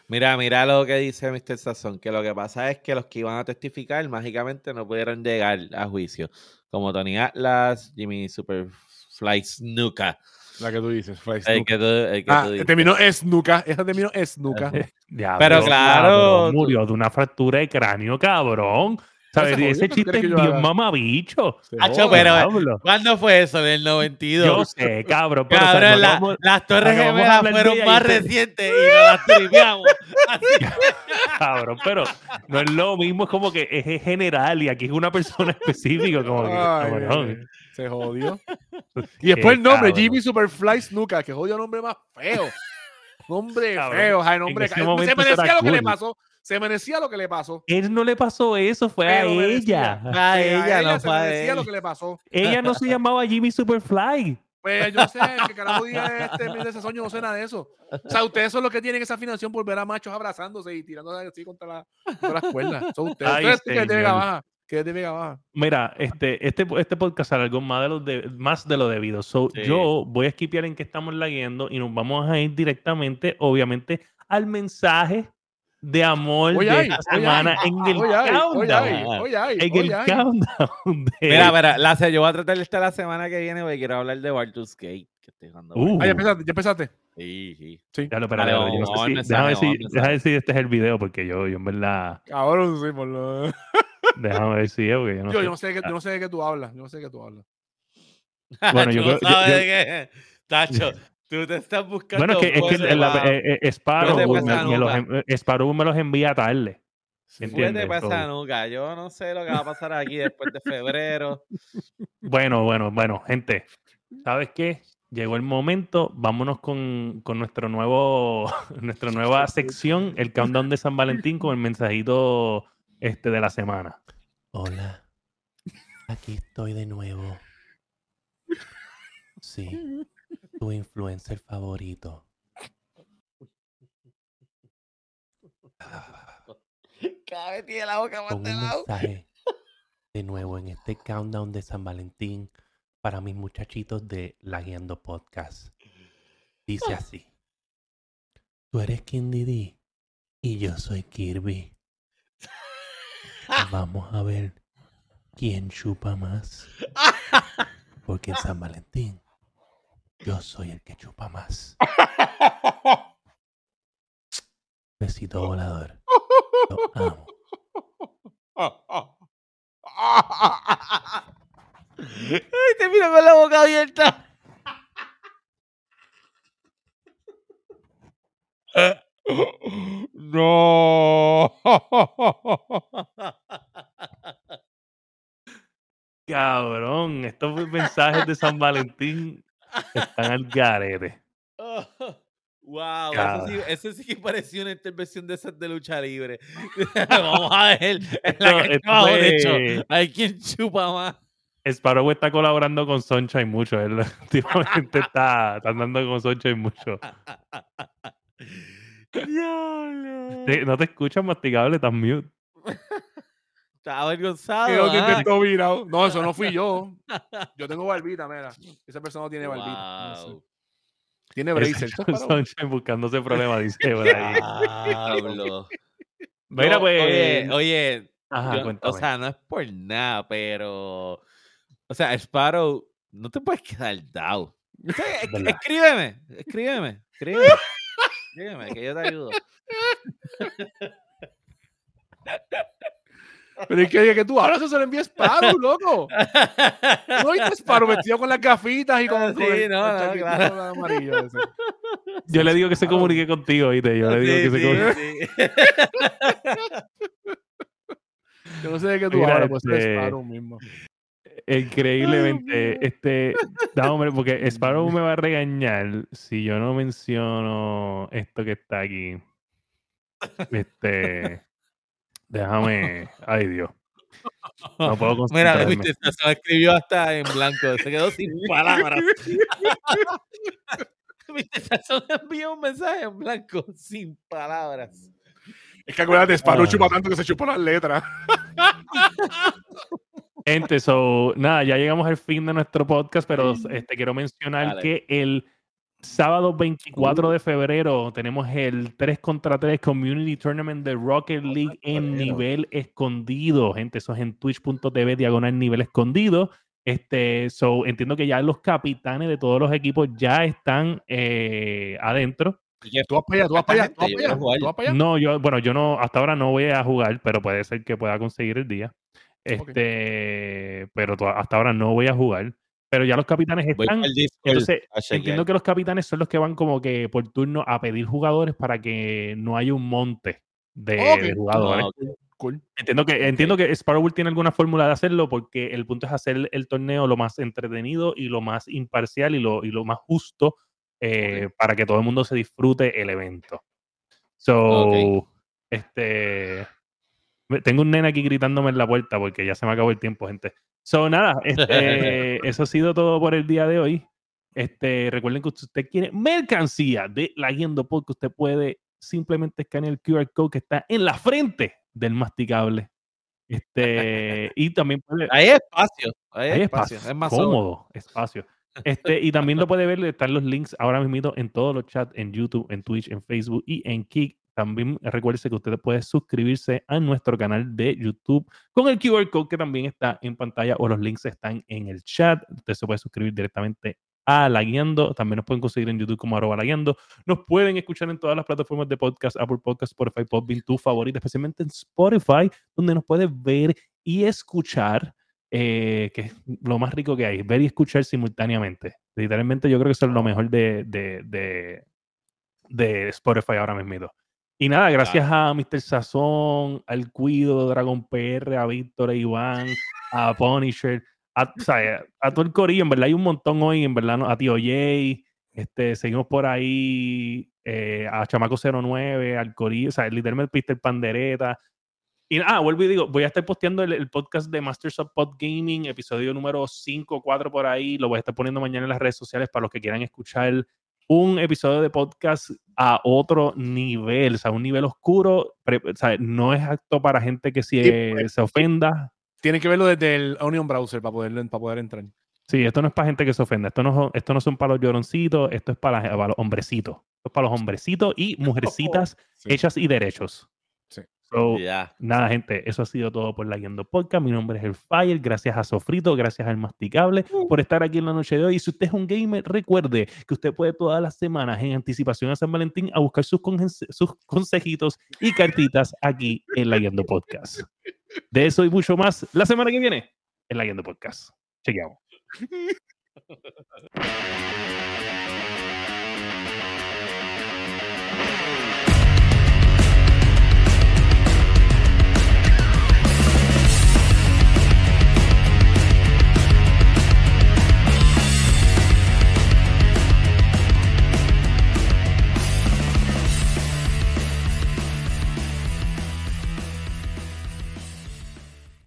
Mira, mira lo que dice Mr. Sazón, que lo que pasa es que los que iban a testificar mágicamente no pudieron llegar a juicio, como Tony Atlas, Jimmy Superfly Snuka, La que tú dices, el Snuka. que tú, el que Ah, tú dices. terminó Snuka. Esa terminó Snuka. Pero claro, cabrón, murió de una fractura de cráneo, cabrón. ¿Sabes? Ese ¿qué chiste es bien mamabicho. Se Hacho, pero-. ¿Cuándo fue eso? ¿En el 92? Yo sé, cabrón. Pero, o sea, Cabrón, la- vamos- las Torres Gemelas fueron más te- recientes y nos las tripeamos. <laughs> Cabrón, pero no es lo mismo, es como que es general y aquí es una persona <laughs> específica, como que, Ay, cabrón. se jodió. <laughs> Y después el nombre, cabrón. Jimmy Superfly Snuka, que jodió nombre más feo. Nombre Cabrón, feo, ay, en nombre Se merecía lo que le pasó. Se merecía lo que le pasó. Él no le pasó eso, fue Pero a ella. A Que ella, no se fue a merecía él. lo que le pasó. Ella no se llamaba Jimmy Superfly. Pues yo sé, que carajo diga este mil de ese sueño, no sé nada de eso. O sea, ustedes son los que tienen esa afinación por ver a machos abrazándose y tirándose así contra, la, contra las cuerdas. Son ustedes. Ay, ustedes que de. Baja. Que de Baja. Mira, este, este, este podcast alargó más de, lo de, más de lo debido. So, Sí. Yo voy a esquipear en que estamos lagueando y nos vamos a ir directamente, obviamente, al mensaje de amor Hoy de hay, esta semana hay, en el Hoy hay, hoy hay, countdown. hoy hay, En hoy el hay. countdown de- Mira, mira, la, yo voy a tratar de estar la semana que viene porque quiero hablar de Baldur's Gate. Que estoy jugando Uh. Ah, ya empezaste, ya empezaste. Sí, sí. Sí. Ya lo, espera, Dale, yo no sé vamos si- mensaje, déjame ver vamos si, al déjame mensaje. ver si este es el video, porque yo, yo en verdad, Cabrón, sí, por lo... <laughs> déjame ver si es, porque yo no Yo, sé. yo no sé de qué, yo no sé de qué tú hablas. Yo no sé de qué tú hablas. <laughs> Bueno, yo Tú no creo- yo- yo- qué. Tacho, tú te estás buscando. Bueno, es que, es que la- eh, eh, Sparrow, me, los, eh, Sparrow me los envía tarde. ¿entiendes? pa' esa So- nuca. Yo no sé lo que va a pasar aquí después de febrero. <laughs> Bueno, bueno, bueno, gente, ¿sabes qué? Llegó el momento, vámonos con, con nuestro nuevo, <laughs> nuestra nueva <laughs> sección, el countdown de San Valentín con el mensajito este de la semana. Hola, aquí estoy de nuevo. Sí, tu influencer favorito. <laughs> Cada vez tiene la boca más con de un mensaje <laughs> de nuevo en este countdown de San Valentín para mis muchachitos de La Guiando Podcast. Dice <laughs> así. Tú eres King Didi y yo soy Kirby. Vamos a ver quién chupa más. Porque en San Valentín yo soy el que chupa más. Besito volador. Lo amo. Ay, te miro con la boca abierta. No. Cabrón, estos mensajes de San Valentín están al garete. Wow, eso sí, eso sí que pareció una intervención de esas de lucha libre. <laughs> <laughs> Vamos a ver en la Esto- que de hecho, hay quien chupa más. Sparrow está colaborando con Sunshine mucho. Él <laughs> últimamente está, está andando con Sunshine mucho. Diablo. No te escuchas masticable, estás mute. Está avergonzado. Creo que ah. te estoy virado. No, eso no fui yo. <laughs> Yo tengo barbita, mira. Esa persona no tiene barbita. No sé. Wow. Tiene bracer. Sunshine buscándose problemas, dice por ahí. Diablo. Mira, No, pues. Oye, oye, Ajá, yo- cuéntame. o sea, no es por nada, pero. O sea, Sparrow, no te puedes quedar down. O sea, <laughs> es- verdad. escríbeme, escríbeme, escríbeme. escríbeme, que yo te ayudo. <laughs> Pero es que, que tú hablas, eso se lo envía Sparrow, <laughs> loco. No viste Sparrow vestido con las gafitas y con, con Sí, el, no, el claro. amarillo ese. <laughs> Yo le digo que se claro. comunique contigo, ¿viste? Yo le digo Sí, que se comunique. sí. <laughs> Yo no sé de qué tú Mira, hablas, pues es este, Sparrow mismo. Increíblemente, este, hombre, porque Sparrow me va a regañar si yo no menciono esto que está aquí. Este, déjame, ay Dios, no puedo <laughs> Mira, viste, se se lo escribió hasta en blanco, se quedó sin <laughs> palabras. <laughs> Viste, Sazón envió un mensaje en blanco, sin palabras. Es que acuérdate, Sparrow Ah. chupa tanto que se chupa las letras. Gente, so, nada, ya llegamos al fin de nuestro podcast, pero este, quiero mencionar Dale. que el sábado 24 de febrero tenemos el 3 contra 3 Community Tournament de Rocket League en nivel escondido. Gente, eso es en twitch.tv diagonal nivel escondido. Este, so, entiendo que ya los capitanes de todos los equipos ya están eh, adentro. Tú vas para allá, tú vas para allá, tú vas Yo para quiero allá. jugar. Tú vas para allá. No, yo, bueno, yo no, hasta ahora no voy a jugar, pero puede ser que pueda conseguir el día. Este, pero hasta ahora no voy a jugar. Pero ya los capitanes están. Entonces, entiendo que los capitanes son los que van como que por turno a pedir jugadores para que no haya un monte de, jugadores. Ah. Cool. Entiendo que, entiendo que Sparrow tiene alguna fórmula de hacerlo porque el punto es hacer el torneo lo más entretenido y lo más imparcial y lo, y lo más justo eh, para que todo el mundo se disfrute el evento. So, este. Tengo un nene aquí gritándome en la puerta porque ya se me acabó el tiempo, gente. So, nada, <laughs> este, eso ha sido todo por el día de hoy. Este, recuerden que si usted quiere mercancía de la Guiendo Podcast, usted puede simplemente escanear el QR code que está en la frente del masticable. Este, <laughs> y también puede, Hay espacio. Hay, hay espacio. espacio, Es más cómodo, espacio. Este, y también lo puede ver, están los links ahora mismo en todos los chats, en YouTube, en Twitch, en Facebook y en Kik. También recuerde que usted puede suscribirse a nuestro canal de YouTube con el QR code que también está en pantalla o los links están en el chat. Usted se puede suscribir directamente a La Guiando. También nos pueden conseguir en YouTube como arroba La Guiando. Nos pueden escuchar en todas las plataformas de podcast, Apple Podcast, Spotify, Podbean, tu favorita, especialmente en Spotify, donde nos puedes ver y escuchar, eh, que es lo más rico que hay, ver y escuchar simultáneamente. Literalmente yo creo que eso es lo mejor de, de, de, de Spotify ahora mismo. Y nada, gracias a Mr. Sazón, al Cuido, Dragon PR, a Víctor, a Iván, a Punisher, a, o sea, a todo el corillo, en verdad hay un montón hoy, en verdad, ¿no? a Tío Jay, este, seguimos por ahí, eh, a Chamaco 09, al corillo, o sea, literalmente Peter Pandereta. Y ah, vuelvo y digo, voy a estar posteando el, el podcast de Masters of Pod Gaming, episodio número 5 o 4 por ahí, lo voy a estar poniendo mañana en las redes sociales para los que quieran escuchar un episodio de podcast a otro nivel, o sea, un nivel oscuro, o sea, no es apto para gente que se, Sí, pues, se ofenda. Tienen que verlo desde el Onion Browser para poder, para poder entrar. Sí, esto no es para gente que se ofenda, esto no, son- esto no son para los lloroncitos, esto es para, para los hombrecitos, esto es para los hombrecitos y mujercitas Sí. hechas y derechos. So, Ya. Nada, gente, eso ha sido todo por la Guiando Podcast. Mi nombre es El Fire. Gracias a Sofrito, gracias al Masticable por estar aquí en la noche de hoy. Y si usted es un gamer, recuerde que usted puede todas las semanas en anticipación a San Valentín a buscar sus, sus consejitos y cartitas aquí en la Guiando Podcast. De eso y mucho más la semana que viene en la Guiando Podcast. Chequeamos. <laughs>